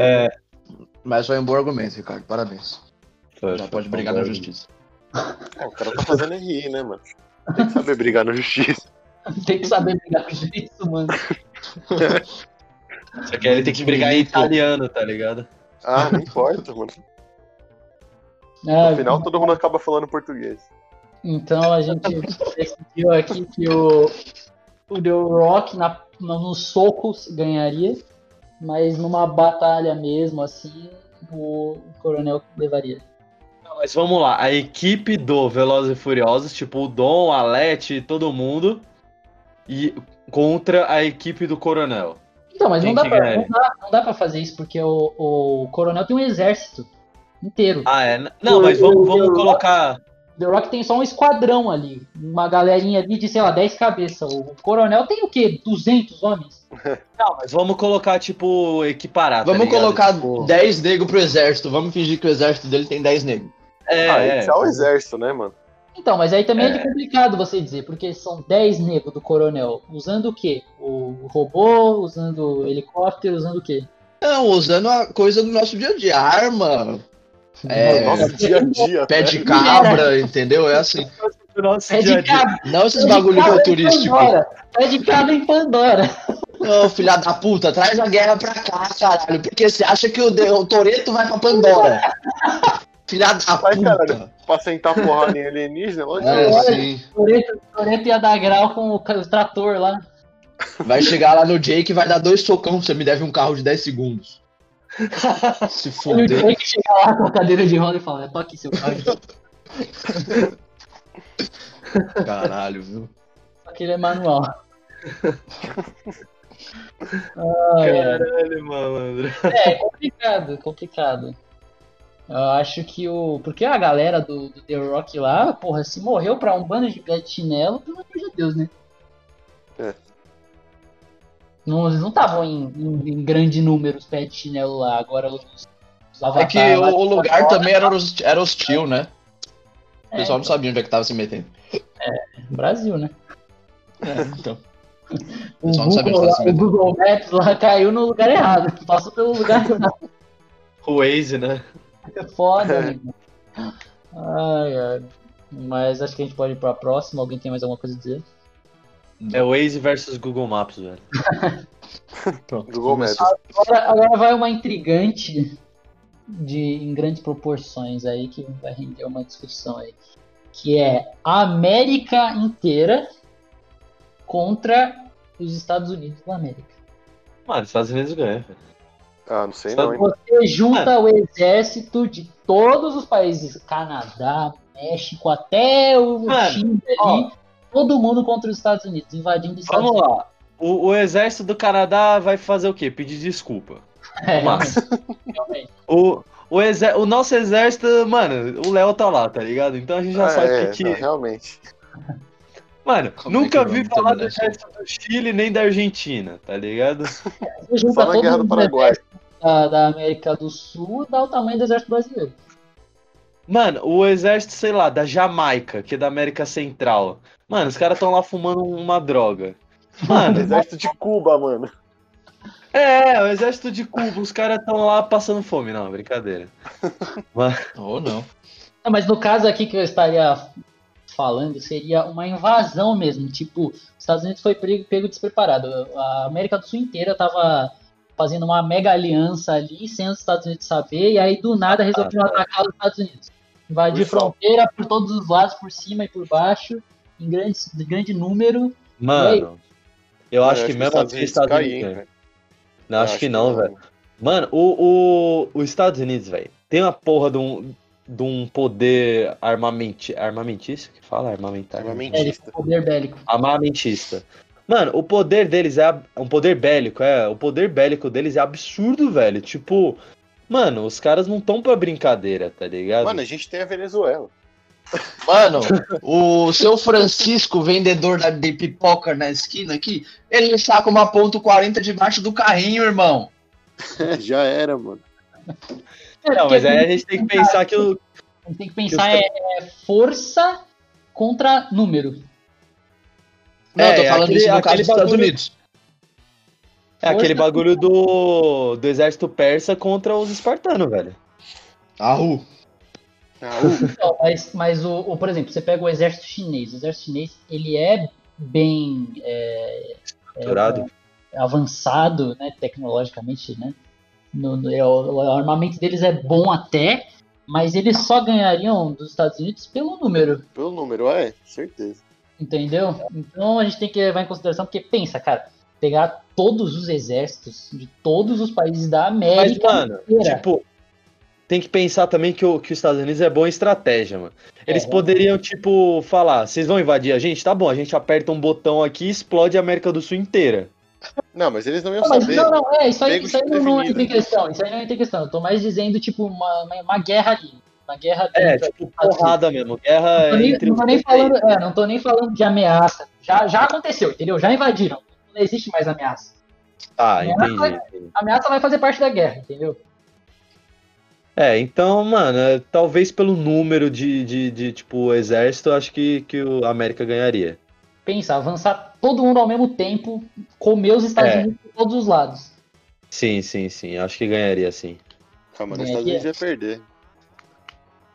Speaker 1: É.
Speaker 3: Mas foi um bom argumento, Ricardo. Parabéns.
Speaker 1: foi-
Speaker 3: Já
Speaker 1: foi
Speaker 3: pode brigar na justiça.
Speaker 4: Ah, o cara tá fazendo rir, né, mano? Tem que saber brigar na justiça.
Speaker 2: Tem que saber brigar com isso, mano.
Speaker 1: Só que aí ele tem que brigar em italiano, tá ligado?
Speaker 4: Ah, não importa, mano.
Speaker 2: É,
Speaker 4: No final todo mundo acaba falando português.
Speaker 2: Então a gente decidiu aqui que o, o The Rock na, no- nos socos ganharia, mas numa batalha mesmo, assim, o, o Coronel levaria.
Speaker 1: Não, Mas vamos lá, a equipe do Velozes e Furiosos, tipo o Dom, a Leti, todo mundo, e contra a equipe do Coronel.
Speaker 2: Então, mas
Speaker 1: Quem
Speaker 2: não dá, pra, não, dá, não dá pra fazer isso, porque o, o Coronel tem um exército inteiro.
Speaker 1: Ah, é? Não, mas vamos, vamos colocar.
Speaker 2: The Rock tem só um esquadrão ali, uma galerinha ali de, sei lá, 10 cabeças. O Coronel tem o quê? 200 homens?
Speaker 1: Não, mas vamos colocar, tipo, equiparar. tá
Speaker 3: Vamos
Speaker 1: ligado?
Speaker 3: colocar
Speaker 1: Tipo,
Speaker 3: 10 negros pro exército. Vamos fingir que o exército dele tem 10 negros.
Speaker 1: É,
Speaker 4: ah,
Speaker 1: é.
Speaker 4: é o exército, né, mano?
Speaker 2: Então, mas aí também é,
Speaker 1: É.
Speaker 2: complicado você dizer, porque são 10 negros do coronel. Usando o quê? O robô, usando o helicóptero, usando o quê?
Speaker 3: Não, usando a coisa do nosso dia a dia. Arma, é,
Speaker 4: Nosso dia a dia.
Speaker 3: pé
Speaker 4: né?
Speaker 3: de cabra, entendeu? É assim.
Speaker 1: nosso
Speaker 2: Pé
Speaker 1: dia a
Speaker 2: de
Speaker 1: dia.
Speaker 2: cabra,
Speaker 3: Não esses bagulho futurístico.
Speaker 2: Pandora. Pé de cabra em Pandora.
Speaker 3: Não, filha da puta, traz a guerra pra cá, caralho. Porque você acha que o, de- o Toreto vai pra Pandora. Filha da
Speaker 4: Vai,
Speaker 3: puta.
Speaker 4: caralho. Pra sentar porrada em alienígena, lógico.
Speaker 3: É, sim.
Speaker 2: Toreto, ia dar grau com o, o trator lá.
Speaker 3: Vai chegar lá no Jake e vai dar dois socão, você me deve um carro de 10 segundos. Se
Speaker 2: E o. Jake chega lá com a cadeira de roda e fala, é, aqui seu carro.
Speaker 3: Caralho, viu?
Speaker 2: Só que ele é manual. Ai.
Speaker 1: Caralho, malandro.
Speaker 2: É complicado, complicado. Eu acho que o. Porque a galera do, do The Rock lá, porra, se morreu pra um bando de pé de chinelo, pelo amor de Deus, né?
Speaker 4: É.
Speaker 2: Não, eles não estavam em, em, em grande número os pés de chinelo lá, agora os. os
Speaker 3: É que
Speaker 2: lá
Speaker 3: o, o lugar
Speaker 2: fora,
Speaker 3: também era, hos- era hostil, né? O
Speaker 2: É,
Speaker 3: pessoal não sabia onde é que tava se metendo.
Speaker 2: Brasil, né?
Speaker 3: É, então.
Speaker 2: O
Speaker 3: pessoal não sabia
Speaker 2: Google,
Speaker 3: onde
Speaker 2: lá, o Google Maps lá caiu no lugar errado. Passou pelo lugar errado.
Speaker 1: O Waze, né?
Speaker 2: É foda, né? Ai, ai. Mas acho que a gente pode ir pra próxima. Alguém tem mais alguma coisa a dizer?
Speaker 1: É Waze versus Google Maps, velho.
Speaker 3: Pronto.
Speaker 4: Google Maps.
Speaker 2: Agora, agora vai uma intrigante de, em grandes proporções aí, que vai render uma discussão aí. Que é a América inteira contra os Estados Unidos da América.
Speaker 1: Mano, os Estados Unidos ganham, velho.
Speaker 4: Ah, não sei não, hein?
Speaker 2: Você junta o exército de todos os países, Canadá, México, até o
Speaker 1: Mano,
Speaker 2: Chile ali, todo mundo contra os Estados Unidos, invadindo os Estados
Speaker 1: Vamos
Speaker 2: Unidos.
Speaker 1: lá. O, o exército do Canadá vai fazer o quê? Pedir desculpa.
Speaker 2: É,
Speaker 1: Mas
Speaker 2: realmente.
Speaker 1: o, o, o nosso exército, mano, o Léo tá lá, tá ligado? Então a gente já
Speaker 4: Ah,
Speaker 1: sabe
Speaker 4: é,
Speaker 1: que.
Speaker 4: não, realmente.
Speaker 1: Mano,
Speaker 3: Como é
Speaker 1: nunca
Speaker 3: que
Speaker 1: vi falar do
Speaker 3: isso?
Speaker 1: exército do Chile nem da Argentina, tá ligado?
Speaker 2: Você junta
Speaker 4: Só na Guerra do Paraguai.
Speaker 2: Da, da América do Sul, dá o tamanho do exército brasileiro.
Speaker 1: Mano, o exército, sei lá, da Jamaica, que é da América Central. Mano, os caras estão lá fumando uma droga. Mano,
Speaker 4: Exército de Cuba, mano.
Speaker 1: é, o exército de Cuba, os caras estão lá passando fome. Não, brincadeira. Mano,
Speaker 3: Ou não.
Speaker 2: Não, mas no caso aqui que eu estaria falando, seria uma invasão mesmo. Tipo, os Estados Unidos foi pego, pego despreparado. A América do Sul inteira tava fazendo uma mega aliança ali, sem os Estados Unidos saber, e aí do nada resolveram
Speaker 1: Ah, tá.
Speaker 2: atacar os Estados Unidos. Invadir fronteira por todos os lados, por cima e por baixo, em grande, grande número.
Speaker 1: mano eu acho que mesmo assim os Estados Unidos.
Speaker 4: cara.
Speaker 1: Não, acho que não, velho. Mano, o, o, os Estados Unidos, velho, tem uma porra de um, de um poder armamenti, armamentista que fala? Armamentar?
Speaker 4: Armamento.
Speaker 2: É,
Speaker 4: Mentista.
Speaker 2: poder bélico.
Speaker 1: Armamentista. Mano, o poder deles é um poder bélico, é. O poder bélico deles é absurdo, velho. Tipo, mano, os caras não tão pra brincadeira, tá ligado?
Speaker 4: Mano, a gente tem a Venezuela.
Speaker 3: Mano, o seu Francisco, vendedor da- de pipoca na esquina aqui, ele saca uma ponto 40 debaixo do carrinho, irmão.
Speaker 4: Já era, mano.
Speaker 1: não, mas aí a gente tem que pensar que o.
Speaker 2: A gente tem que pensar é força contra número.
Speaker 3: Não,
Speaker 1: É,
Speaker 3: eu tô falando
Speaker 1: aquele-
Speaker 3: isso no caso
Speaker 1: aquele
Speaker 3: dos Estados Unidos.
Speaker 1: É aquele bagulho do, do exército persa contra os espartanos, velho.
Speaker 2: Então, mas, mas o, o- por exemplo, você pega o exército chinês. O exército chinês, ele é bem é,
Speaker 1: Estruturado.
Speaker 2: avançado, né, tecnologicamente, né? No, no- é, o, o armamento deles é bom até, mas eles só ganhariam dos Estados Unidos pelo número,
Speaker 4: pelo número, é, certeza.
Speaker 2: Entendeu? Então a gente tem que levar em consideração, porque pensa, cara, pegar todos os exércitos de todos os países da
Speaker 1: Mas,
Speaker 2: América
Speaker 1: mano,
Speaker 2: inteira.
Speaker 1: tipo, tem que pensar também que, o, que os Estados Unidos é bom em estratégia, mano. Eles
Speaker 2: É,
Speaker 1: poderiam, tipo, falar: vocês vão invadir a gente? Tá bom, a gente aperta um botão aqui e explode a América do Sul inteira.
Speaker 4: Não, mas eles não iam
Speaker 2: Não, mas
Speaker 4: saber.
Speaker 2: não, não, é, isso aí, isso aí não, não entra em questão, isso aí não entra em questão. Eu tô mais dizendo, tipo, uma, uma guerra ali. Uma guerra
Speaker 1: É, tipo, porrada mesmo. Guerra
Speaker 2: Não tô nem,
Speaker 1: entre
Speaker 2: não
Speaker 1: os
Speaker 2: tô nem falando, é, não tô nem falando de ameaça. Já, já aconteceu, entendeu? Já invadiram. Não existe mais ameaça.
Speaker 1: Ah,
Speaker 2: Não,
Speaker 1: entendi.
Speaker 2: A ameaça vai fazer parte da guerra, entendeu?
Speaker 1: É, então, mano, é, talvez pelo número de, de, de, tipo, exército, eu acho que, que o América ganharia.
Speaker 2: Pensa, avançar todo mundo ao mesmo tempo, comer os Estados
Speaker 1: É.
Speaker 2: Unidos por todos os lados.
Speaker 1: Sim, sim, sim. Acho que ganharia, sim.
Speaker 4: Calma, nos
Speaker 2: É,
Speaker 4: Estados Unidos ia perder.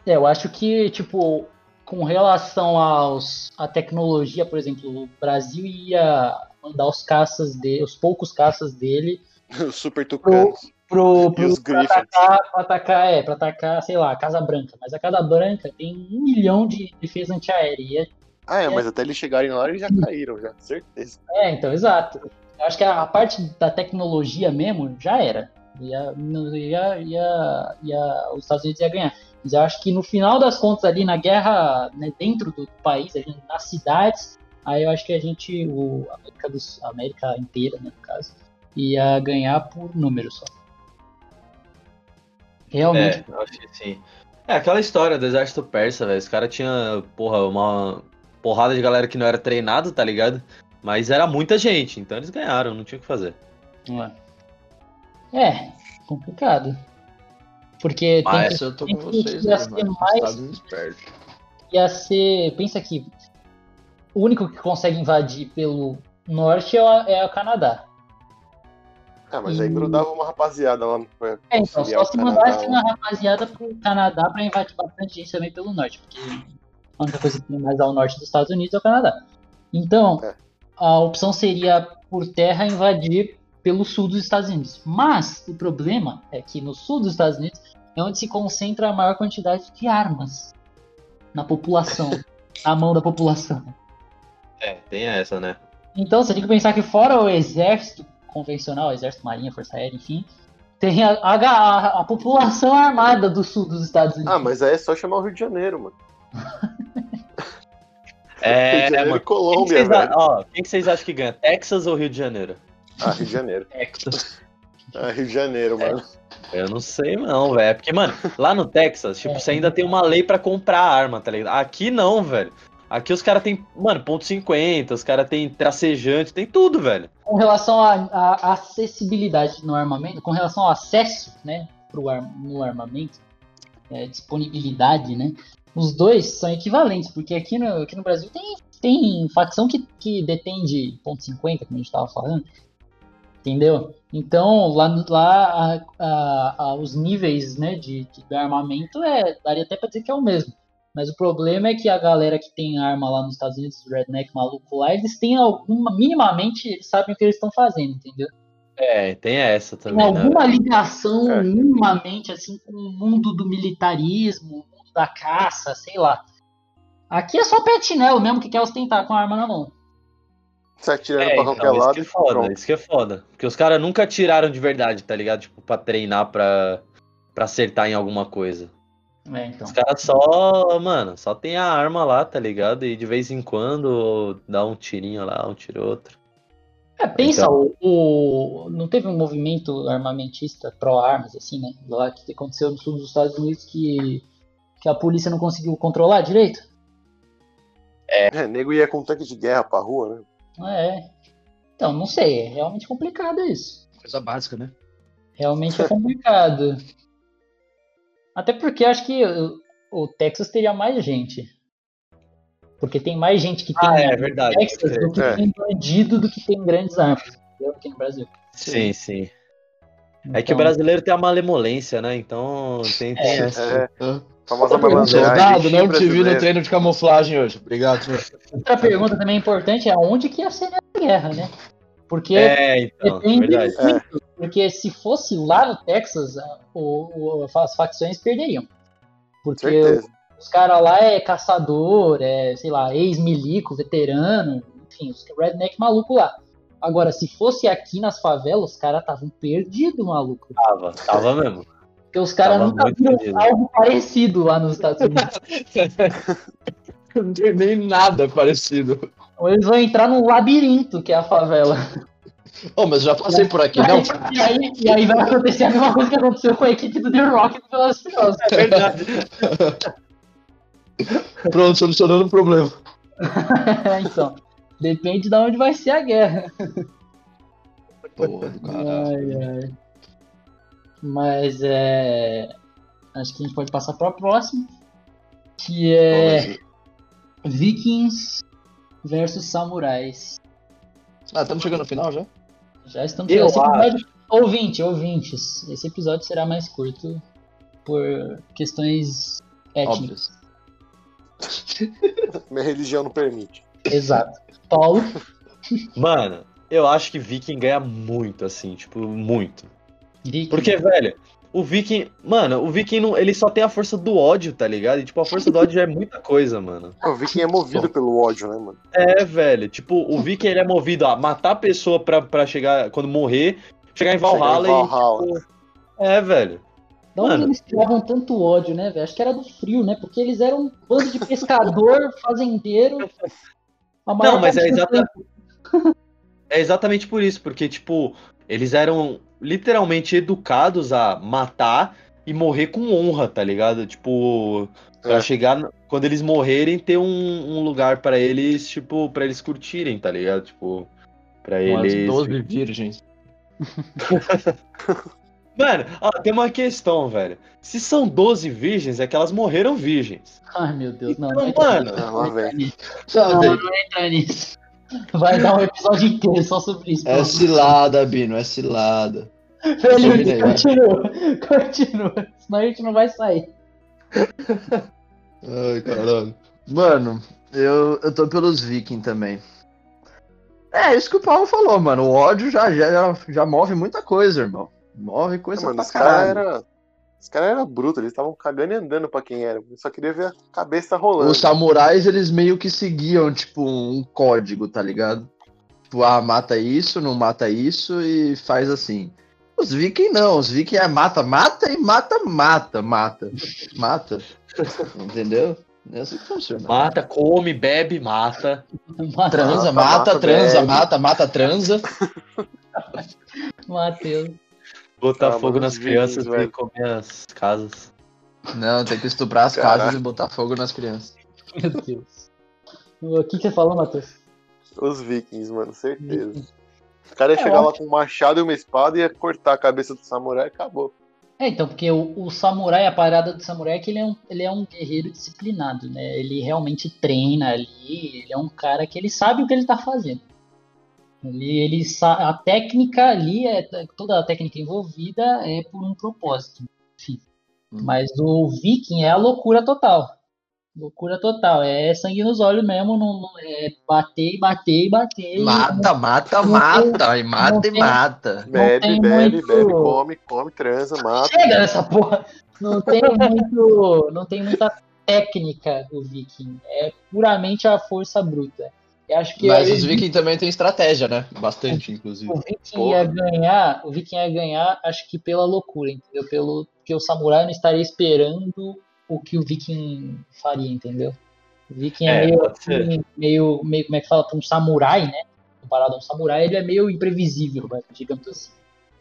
Speaker 2: É, eu acho que, tipo, com relação aos à tecnologia, por exemplo, o Brasil ia mandar os caças dele, os poucos caças dele
Speaker 4: Os super tucanos.
Speaker 2: pro, pro pra atacar, pra atacar, é, pra atacar, sei lá, a Casa Branca. Mas a Casa Branca tem um milhão de defesa antiaérea. E é,
Speaker 4: Ah, é, mas até eles chegarem lá, eles já caíram, já, certeza.
Speaker 2: é, então, exato. Eu acho que a, a parte da tecnologia mesmo já era. Ia, ia, ia, ia, os Estados Unidos ia ganhar. Mas eu acho que no final das contas, ali na guerra, né, dentro do país, ali, nas cidades, aí eu acho que a gente, o a América, do, a América inteira, né, no caso, ia ganhar por número só. Realmente.
Speaker 1: É, eu acho que sim. É aquela história do exército persa, velho. Os caras tinham, porra, uma porrada de galera que não era treinado, tá ligado? Mas era muita gente, então eles ganharam, não tinha o que fazer.
Speaker 2: Não é. É, complicado. Porque tem
Speaker 1: Mas
Speaker 2: que,
Speaker 3: Essa eu tô
Speaker 2: tem
Speaker 3: com
Speaker 2: que
Speaker 3: vocês
Speaker 2: ia
Speaker 3: aí,
Speaker 2: ser
Speaker 3: mano.
Speaker 2: mais-
Speaker 3: Unidos perde.
Speaker 2: ia ser. Pensa que o único que consegue invadir pelo norte é o, é o Canadá.
Speaker 4: Ah, mas aí
Speaker 2: E-
Speaker 4: grudava uma rapaziada lá pra
Speaker 2: É, então, só se mandasse uma rapaziada pro Canadá pra invadir bastante gente também pelo norte, porque a única coisa que tem mais ao norte dos Estados Unidos é o Canadá. Então,
Speaker 4: É.
Speaker 2: a opção seria por terra invadir pelo sul dos Estados Unidos. Mas o problema é que no sul dos Estados Unidos é onde se concentra a maior quantidade de armas na população, na mão da população.
Speaker 1: É, tem essa, né?
Speaker 2: Então você tem que pensar que fora o exército convencional, exército, marinha, força aérea, enfim, tem a, a, a- a população armada do sul dos Estados Unidos.
Speaker 4: Ah, mas aí é só chamar o Rio de Janeiro, mano.
Speaker 1: É,
Speaker 4: Rio de Janeiro
Speaker 1: mano.
Speaker 4: e
Speaker 1: Quem que,
Speaker 4: Colômbia,
Speaker 1: vocês, a-
Speaker 4: velho.
Speaker 1: ó, quem que vocês acham que ganha? Texas ou Rio de Janeiro?
Speaker 4: Ah, Rio de Janeiro. Ah, Rio de Janeiro,
Speaker 1: É.
Speaker 4: mano.
Speaker 1: Eu não sei não, velho. Porque, mano, lá no Texas, tipo, você ainda tem uma lei pra comprar arma, tá ligado? Aqui não, velho. Aqui os caras tem, mano, ponto .50, os caras tem tracejante, tem tudo, velho.
Speaker 2: Com relação à acessibilidade no armamento, com relação ao acesso, né, pro ar, no armamento, é, disponibilidade, né? Os dois são equivalentes, porque aqui no, aqui no Brasil tem, tem facção que, que detém de ponto .50, como a gente estava falando, entendeu? Então, lá, lá a- a- a- os níveis né, de, de armamento é, daria até para dizer que é o mesmo. Mas o problema é que a galera que tem arma lá nos Estados Unidos, os redneck maluco lá, eles têm alguma, minimamente, eles sabem o que eles estão fazendo, entendeu?
Speaker 1: É, tem essa
Speaker 2: Tem
Speaker 1: também, né?
Speaker 2: alguma ligação
Speaker 4: É.
Speaker 2: minimamente assim com o mundo do militarismo, o mundo da caça, sei lá. Aqui é só chinelo mesmo que quer ostentar com a arma na mão.
Speaker 4: Sai atirando
Speaker 1: É,
Speaker 4: pra
Speaker 1: então,
Speaker 4: qualquer
Speaker 1: isso
Speaker 4: lado
Speaker 1: que é foda,
Speaker 4: pronto.
Speaker 1: isso que é foda. Porque os caras nunca tiraram de verdade, tá ligado? Tipo, pra treinar pra, pra acertar em alguma coisa.
Speaker 2: É, então.
Speaker 1: Os caras só, mano, só tem a arma lá, tá ligado? E de vez em quando dá um tirinho lá, um tiro outro.
Speaker 2: É, pensa,
Speaker 1: Então-
Speaker 2: o, o- não teve um movimento armamentista pró-armas, assim, né? Lá que aconteceu no sul dos Estados Unidos que, que a polícia não conseguiu controlar direito?
Speaker 4: É, nego ia com tanque de guerra pra rua, né?
Speaker 2: É. Então, não sei, é realmente complicado isso.
Speaker 3: Coisa básica, né?
Speaker 2: Realmente é complicado. Até porque acho que o, Texas teria mais gente. Porque tem mais gente que tem
Speaker 1: Ah, é verdade.
Speaker 2: Texas do que
Speaker 4: É.
Speaker 2: tem bandido do que tem grandes armas. Entendeu? Aqui no Brasil.
Speaker 1: Sim, sim. É que
Speaker 2: Então,
Speaker 1: o brasileiro tem a malemolência, né? Então tem, tem essa.
Speaker 4: Famosa
Speaker 3: Soldado, não te vi no treino de camuflagem hoje. Obrigado, senhor.
Speaker 2: Outra pergunta também importante é onde que ia ser a guerra, né? Porque
Speaker 1: É, então,
Speaker 2: depende
Speaker 1: verdade.
Speaker 2: muito. Porque se fosse lá no Texas, o, o- as facções perderiam. Porque
Speaker 4: Certeza.
Speaker 2: os caras lá é caçador, é, sei lá, ex-milico, veterano, enfim, os redneck maluco lá. Agora, se fosse aqui nas favelas, os caras estavam perdidos, maluco.
Speaker 1: Tava, tava mesmo.
Speaker 2: Porque os caras nunca viram algo parecido lá nos Estados Unidos.
Speaker 3: Não tem nem nada parecido.
Speaker 2: Ou eles vão entrar num labirinto, que é a favela.
Speaker 3: Oh, mas já passei por aqui, não?
Speaker 2: E aí, e aí vai acontecer a mesma coisa que aconteceu com a equipe do The Rock do Velozes.
Speaker 1: É verdade.
Speaker 3: Pronto, solucionando o problema.
Speaker 2: então, depende de onde vai ser a guerra.
Speaker 3: Porra caralho.
Speaker 2: Ai, ai. Mas é. Acho que a gente pode passar para o próximo. Que é Vikings versus Samurais.
Speaker 3: Ah, estamos chegando no final já?
Speaker 2: Já estamos
Speaker 1: Eu
Speaker 2: esse episódio... Ouvinte, ouvintes. Esse episódio será mais curto por questões étnicas.
Speaker 4: Minha religião não permite.
Speaker 2: Exato. Paulo,
Speaker 1: Mano, eu acho que Viking ganha muito, assim, tipo, muito.
Speaker 2: Viking.
Speaker 1: Porque, velho, o Viking. Mano, o Viking não, ele só tem a força do ódio, tá ligado? E, tipo, a força do ódio já é muita coisa, mano.
Speaker 4: O Viking é movido pelo ódio, né, mano?
Speaker 1: É, velho. Tipo, o Viking ele é movido a matar a pessoa pra, pra chegar. Quando morrer, chegar em Valhalla
Speaker 4: Chegar em
Speaker 1: e.
Speaker 4: Valhalla.
Speaker 1: Tipo, é, velho.
Speaker 2: Da onde
Speaker 1: Mano.
Speaker 2: eles tiravam tanto ódio, né, velho? Acho que era do frio, né? Porque eles eram um bando de pescador, fazendeiro.
Speaker 1: Não, mas é
Speaker 2: do
Speaker 1: exata-
Speaker 2: tempo-
Speaker 1: É exatamente por isso, porque, tipo, eles eram literalmente educados a matar e morrer com honra, tá ligado? Tipo, pra
Speaker 4: É.
Speaker 1: chegar. Quando eles morrerem, ter um, um lugar pra eles, tipo, pra eles curtirem, tá ligado? Tipo, pra
Speaker 3: Umas
Speaker 1: eles.
Speaker 3: 12 virgens.
Speaker 1: Mano, ó, tem uma questão, velho. Se são 12 virgens, é que elas morreram virgens.
Speaker 2: Ai, meu Deus, não.
Speaker 1: Então,
Speaker 2: não
Speaker 1: mano,
Speaker 4: Ah, lá vem.
Speaker 2: nisso.
Speaker 3: Sabe?
Speaker 2: Não, não entra nisso. Vai dar um episódio inteiro só sobre isso.
Speaker 3: É cilada, Bino, é cilada.
Speaker 2: Felipe, continua. Continua. Senão a gente não vai sair.
Speaker 3: Ai, caralho. Mano, eu, eu tô pelos Vikings também. É, isso que o Paulo falou, mano. O ódio já, já, já move muita coisa, irmão. Move coisa
Speaker 4: Mano,
Speaker 3: pra caralho.
Speaker 4: Os caras eram brutos, eles estavam cagando e andando pra quem era. Eu só queria ver a cabeça rolando.
Speaker 3: Os samurais, eles meio que seguiam, tipo, um código, tá ligado? Tipo, ah, mata isso, não mata isso e faz assim. Os vikings não, os vikings é mata, mata e mata, mata, mata. Mata. Entendeu? É assim que funciona.
Speaker 1: Mata, come, bebe, mata.
Speaker 3: Transa,
Speaker 4: Mata,
Speaker 3: mata,
Speaker 4: mata,
Speaker 3: transa,
Speaker 4: bebe.
Speaker 3: mata, mata, transa.
Speaker 2: Matheus.
Speaker 1: Botar
Speaker 4: Ah,
Speaker 1: fogo nas crianças e
Speaker 4: velho.
Speaker 1: comer as casas.
Speaker 3: Não, tem que estuprar as
Speaker 4: Caraca.
Speaker 3: casas e botar fogo nas crianças.
Speaker 2: Meu Deus. O que que você falou, Matheus?
Speaker 4: Os vikings, mano, certeza. Os caras iam chegar
Speaker 2: É,
Speaker 4: lá com um machado e uma espada e ia cortar a cabeça do samurai e acabou.
Speaker 2: É, então, porque o, o samurai, a parada do samurai é que ele é, um, ele é um guerreiro disciplinado, né? Ele realmente treina ali, ele é um cara que ele sabe o que ele tá fazendo. Ele, a técnica ali, é, toda a técnica envolvida é por um propósito. Enfim.
Speaker 3: Hum.
Speaker 2: Mas o viking é a loucura total. Loucura total. É sangue nos olhos mesmo, não, não- é bater, e bater, e bater.
Speaker 3: Mata, mata,
Speaker 2: não
Speaker 3: mata. E mata
Speaker 2: não
Speaker 3: e
Speaker 2: tem-
Speaker 3: mata.
Speaker 4: Bebe,
Speaker 2: tem
Speaker 4: bebe,
Speaker 2: muito-
Speaker 4: bebe, come, come, transa, mata.
Speaker 2: Chega nessa porra. Não tem muito, não tem muita técnica o viking. É puramente a força bruta. Eu acho que
Speaker 3: Mas
Speaker 2: aí
Speaker 3: os vikings também têm estratégia, né? Bastante, inclusive.
Speaker 2: o viking
Speaker 4: Porra.
Speaker 2: ia ganhar, o viking ia ganhar, acho que pela loucura, entendeu? Pelo que o samurai não estaria esperando o que o viking faria, entendeu? O viking é,
Speaker 1: É,
Speaker 2: meio, assim, meio, meio, como é que fala, para um samurai, né? Comparado a um samurai, ele é meio imprevisível, né? digamos assim.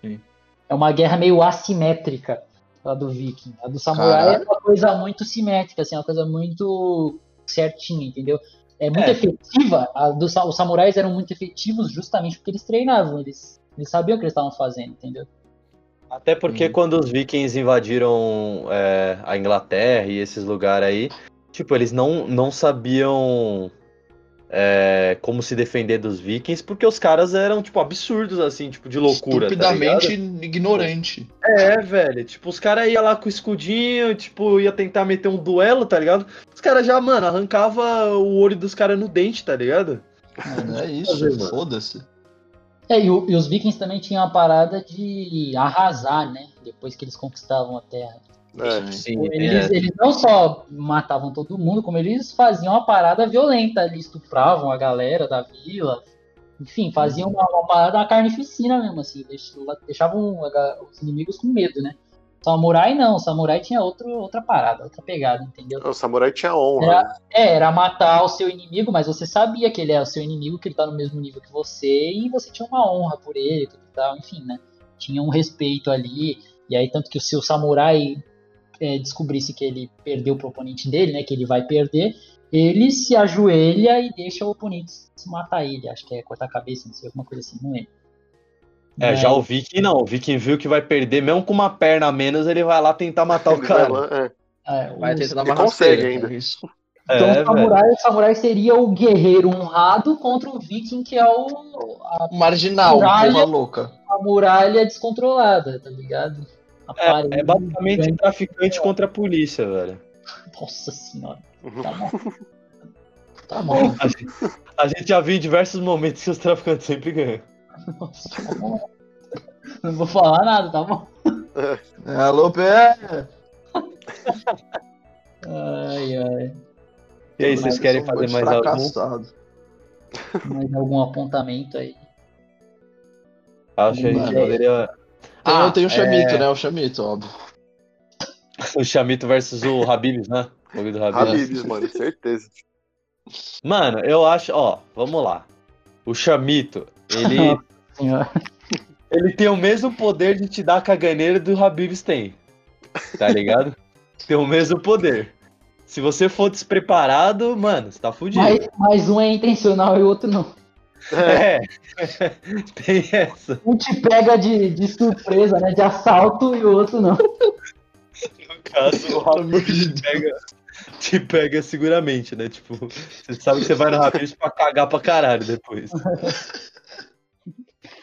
Speaker 3: Sim.
Speaker 2: É uma guerra meio assimétrica a do viking. A do samurai
Speaker 3: Caralho.
Speaker 2: é uma coisa muito simétrica, assim, uma coisa muito certinha, entendeu? É muito
Speaker 1: É.
Speaker 2: efetiva. A do, sa- os samurais eram muito efetivos justamente porque eles treinavam, eles, eles sabiam o que eles estavam fazendo, entendeu?
Speaker 1: Até porque
Speaker 3: Hum.
Speaker 1: quando os vikings invadiram é, a Inglaterra e esses lugares aí, tipo, eles não, não sabiam é, como se defender dos vikings, porque os caras eram, tipo, absurdos, assim, tipo, de loucura. tá
Speaker 3: Estupidamente
Speaker 1: ligado?
Speaker 3: ignorante.
Speaker 1: é, velho. Tipo, os caras iam lá com o escudinho, tipo, ia tentar meter um duelo, tá ligado? Os caras já, mano, arrancava o olho dos caras no dente, tá ligado?
Speaker 3: Mano, é
Speaker 1: fazer,
Speaker 3: isso, foda-se.
Speaker 2: É, e, o- e os vikings também tinham a parada de arrasar, né? Depois que eles conquistavam a terra.
Speaker 4: É.
Speaker 1: Sim,
Speaker 2: Eles, eles não só matavam todo mundo, como eles faziam uma parada violenta ali, estupravam a galera da vila. Enfim, faziam uma, uma parada, uma carnificina mesmo, assim, deix- deixavam os inimigos com medo, né? Samurai não, samurai tinha outro, outra parada, outra pegada, entendeu?
Speaker 4: O samurai tinha honra.
Speaker 2: Era-
Speaker 4: né?
Speaker 2: É, era matar o seu inimigo, mas você sabia que ele é o seu inimigo, que ele tá no mesmo nível que você, e você tinha uma honra por ele, tudo e tal, enfim, né? Tinha um respeito ali, e aí tanto que o seu samurai é, descobrisse que ele perdeu pro oponente dele, né? Que ele vai perder, ele se ajoelha e deixa o oponente se matar ele. Acho que é cortar a cabeça, não sei, alguma coisa assim, não lembro.
Speaker 1: É,
Speaker 2: Mas-
Speaker 1: já o viking não. O viking viu que vai perder, mesmo com uma perna a menos, ele vai lá tentar matar o
Speaker 4: Ele vai
Speaker 1: cara.
Speaker 4: lá, é.
Speaker 2: é,
Speaker 3: Vai
Speaker 2: o-
Speaker 3: tentar dar
Speaker 4: Ele
Speaker 3: uma
Speaker 4: consegue
Speaker 3: rasteira,
Speaker 4: ainda.
Speaker 3: é isso.
Speaker 2: Então
Speaker 1: É,
Speaker 2: o samurai, o samurai seria o guerreiro honrado contra o viking, que é o, a
Speaker 3: Marginal,
Speaker 2: Muralha.
Speaker 3: porra louca.
Speaker 2: a muralha descontrolada, tá ligado?
Speaker 1: É, é basicamente
Speaker 2: grande.
Speaker 1: traficante contra a polícia, velho.
Speaker 2: Nossa senhora. Tá bom. Tá bom.
Speaker 1: A gente, a gente já viu em diversos momentos que os traficantes sempre ganham.
Speaker 2: Nossa, tá bom. Não vou falar nada, tá bom?
Speaker 3: Alô, Pé!
Speaker 2: Ai, ai.
Speaker 1: E aí, vocês querem fazer mais algum?
Speaker 2: Mais algum apontamento aí?
Speaker 1: Acho que a gente
Speaker 3: Mano.
Speaker 1: poderia.
Speaker 3: Tem,
Speaker 1: Ah,
Speaker 3: tem o Chamito,
Speaker 1: é.
Speaker 3: né? O Chamito, óbvio.
Speaker 1: O Chamito versus o Habibs, né? O Habibs.
Speaker 4: Habibs, mano, certeza.
Speaker 1: Mano, eu acho, ó, vamos lá. O Chamito, ele, ele tem o mesmo poder de te dar a caganeira do Habibs tem. Tá ligado? tem o mesmo poder. Se você for despreparado, mano, você tá fudido.
Speaker 2: Mas, mas um é intencional e o outro não.
Speaker 1: É. tem essa.
Speaker 2: Um te pega de, de surpresa, né? De assalto e o outro não.
Speaker 1: No caso, o
Speaker 3: de
Speaker 1: te pega, te pega seguramente, né? Tipo, você sabe que você vai no Habibs pra cagar pra caralho depois.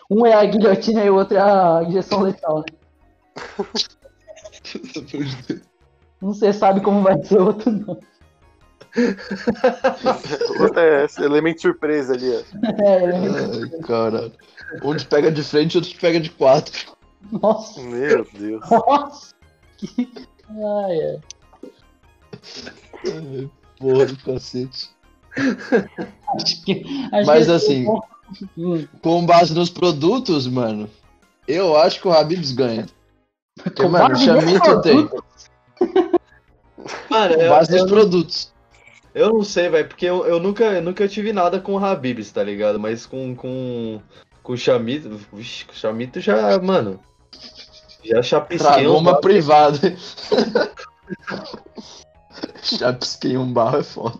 Speaker 2: Um é a guilhotina e o outro é a injeção letal, né?
Speaker 3: Deus.
Speaker 2: Um você sabe como vai ser, o outro não.
Speaker 4: O outro é esse elemento surpresa ali, ó.
Speaker 2: É, ele-
Speaker 3: Ai, caralho. Um te pega de frente e outro te pega de quatro.
Speaker 2: nossa,
Speaker 4: Meu Deus.
Speaker 2: nossa. Que... Ai, ai.
Speaker 3: Ai, Porra do cacete.
Speaker 2: Acho que, acho
Speaker 3: Mas
Speaker 2: que
Speaker 3: assim-
Speaker 2: Hum,
Speaker 3: Com base nos produtos, mano, eu acho que o Habibs ganha. Porque,
Speaker 2: com
Speaker 3: mano, o Chamito tem.
Speaker 1: Mano,
Speaker 3: Com
Speaker 1: eu,
Speaker 3: base
Speaker 1: eu,
Speaker 3: nos produtos.
Speaker 1: Eu não sei, velho, porque eu, eu nunca, eu nunca tive nada com o Habibs, tá ligado? Mas com, com, com o Chamito, vixe, com o Chamito já, mano, já chapisquei um
Speaker 3: uma privada. Já pisquei um barro, é foda.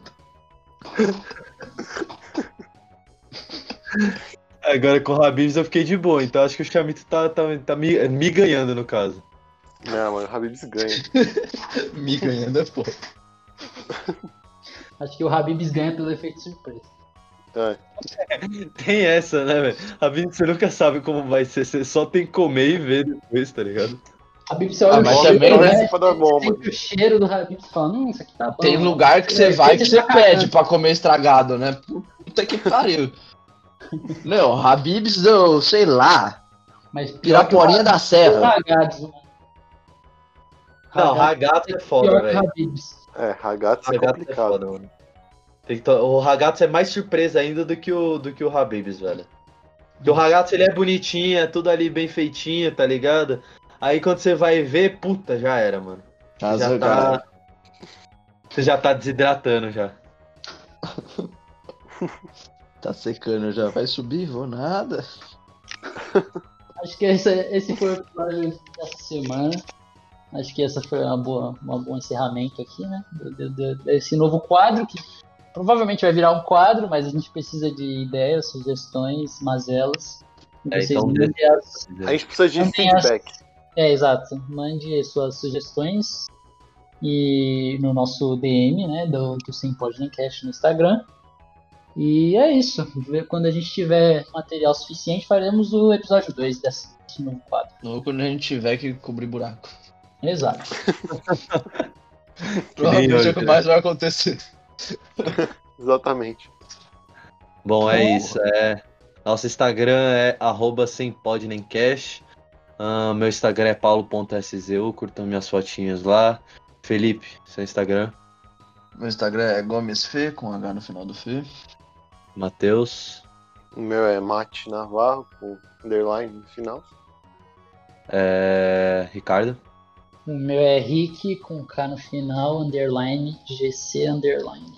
Speaker 1: Agora com o Habibs eu fiquei de boa, então acho que o Chamito tá, tá, tá me, me ganhando no caso.
Speaker 4: Não, mano, o Habibs ganha.
Speaker 3: Me ganhando é foda.
Speaker 2: Acho que o Habibs ganha pelo efeito surpresa.
Speaker 4: É.
Speaker 1: Tem essa, né, velho? A vida você nunca sabe como vai ser. Você só tem que comer e ver depois, tá ligado?
Speaker 2: Habibs, você olha
Speaker 3: Ah,
Speaker 2: o
Speaker 3: mas
Speaker 2: cheiro,
Speaker 3: também,
Speaker 2: né? o cheiro do Habibs e fala, hum, isso aqui tá bom.
Speaker 3: Tem lugar que você vai que você pede pra comer estragado, né? Puta que pariu. Não, Habibs, eu sei lá.
Speaker 2: Mas
Speaker 3: Piraporinha da Serra.
Speaker 2: Mano.
Speaker 1: Não, ragazzo é foda, velho.
Speaker 4: É, Ragazzi é
Speaker 1: Ragazzo é
Speaker 4: complicado.
Speaker 1: foda, mano. Tem que to- O ragazzo é mais surpresa ainda do que o, do que o Habibs, velho. Porque o ragazzo ele é bonitinho, é tudo ali bem feitinho, tá ligado? Aí quando você vai ver, puta, já era, mano.
Speaker 3: Tá
Speaker 1: já tá. Você já tá desidratando já.
Speaker 3: Tá secando já. Vai subir? Vou nada.
Speaker 2: Acho que esse, esse foi o episódio dessa semana. Acho que essa foi uma boa, uma bom encerramento aqui, né? Desse novo quadro que provavelmente vai virar um quadro, mas a gente precisa de ideias, sugestões, mazelas.
Speaker 1: É,
Speaker 2: vocês
Speaker 1: então
Speaker 2: as-
Speaker 4: A gente precisa de
Speaker 2: Mantém as-
Speaker 4: feedback.
Speaker 2: É, exato. Mande suas sugestões e no nosso DM, né, do, do Sem Pode Nem Cast no Instagram. E é isso. Quando a gente tiver material suficiente, faremos o episódio 2 desse, desse novo quadro.
Speaker 3: Ou quando a gente tiver que cobrir buraco.
Speaker 2: Exato.
Speaker 3: Provavelmente é o que
Speaker 1: né?
Speaker 3: mais vai acontecer.
Speaker 4: Exatamente.
Speaker 1: Bom, é isso. É... Nosso Instagram é arroba sem pod nem cash. Ah, meu Instagram é paulo.szeu. Curtam minhas fotinhas lá. Felipe, seu Instagram.
Speaker 3: Meu Instagram é Gomes Fê, com H no final do Fê.
Speaker 1: Matheus.
Speaker 4: O meu é Mate Navarro, com underline no final.
Speaker 1: É... Ricardo.
Speaker 2: O meu é Rick com K no final, underline, GC underline.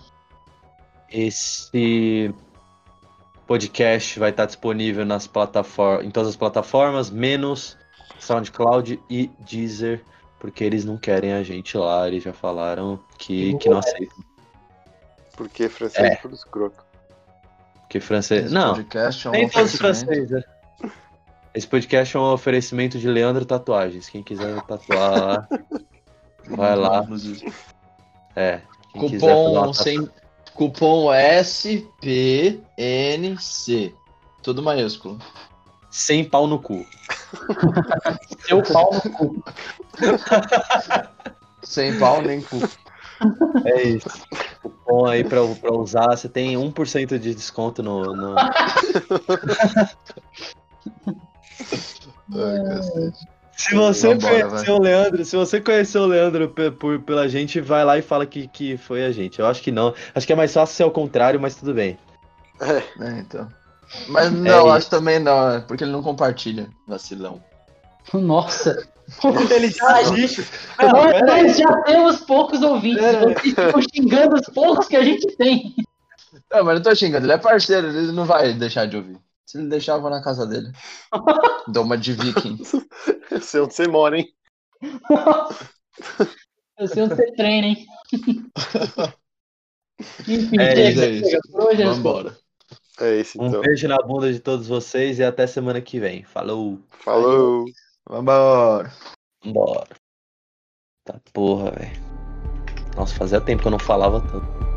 Speaker 1: Esse podcast vai estar disponível nas plataformas, em todas as plataformas, menos SoundCloud e Deezer, porque eles não querem a gente lá, eles já falaram que, que não aceitam.
Speaker 4: Porque francês
Speaker 1: É.
Speaker 4: é tudo escroto.
Speaker 1: Porque francês.
Speaker 3: Esse
Speaker 1: Não,
Speaker 3: podcast é um
Speaker 1: nem todos franceses. né? Esse podcast é um oferecimento de Leandro Tatuagens. Quem quiser tatuar lá, vai lá. É.
Speaker 3: Cupom, sem, cupom SPNC. Tudo maiúsculo.
Speaker 1: Sem pau no cu.
Speaker 2: Seu pau no cu.
Speaker 3: Sem pau nem cu.
Speaker 1: É isso. Cupom aí pra, pra usar, você tem 1% de desconto no. no...
Speaker 3: Ai, cacete.
Speaker 1: Se você
Speaker 3: Vambora,
Speaker 1: conheceu o Leandro, se você conheceu o Leandro por, pela gente, vai lá e fala que, que foi a gente. Eu acho que não. Acho que é mais fácil ser ao contrário, mas tudo bem.
Speaker 3: É, então. Mas não,
Speaker 1: isso.
Speaker 3: acho também não, é porque ele não compartilha, vacilão.
Speaker 2: Nossa.
Speaker 1: Ele já existe.
Speaker 2: Nós, nós já temos poucos ouvintes.
Speaker 1: Pera aí.
Speaker 2: Vocês ficam xingando os poucos que a gente tem.
Speaker 3: Não, mas não tô xingando, ele é parceiro, ele não vai deixar de ouvir. Se ele vou na casa dele. Dou uma de viking.
Speaker 4: Eu sei onde você mora, hein?
Speaker 2: Eu sei onde você treina, hein? Enfim,
Speaker 1: É
Speaker 3: isso, é isso.
Speaker 2: chega. Por hoje é.
Speaker 3: Vambora.
Speaker 4: É esse
Speaker 1: Um
Speaker 4: então.
Speaker 1: beijo na bunda de todos vocês e até semana que vem. Falou.
Speaker 4: Falou!
Speaker 3: Vambora.
Speaker 1: Bora. Tá porra, velho. Nossa, fazia tempo que eu não falava tanto.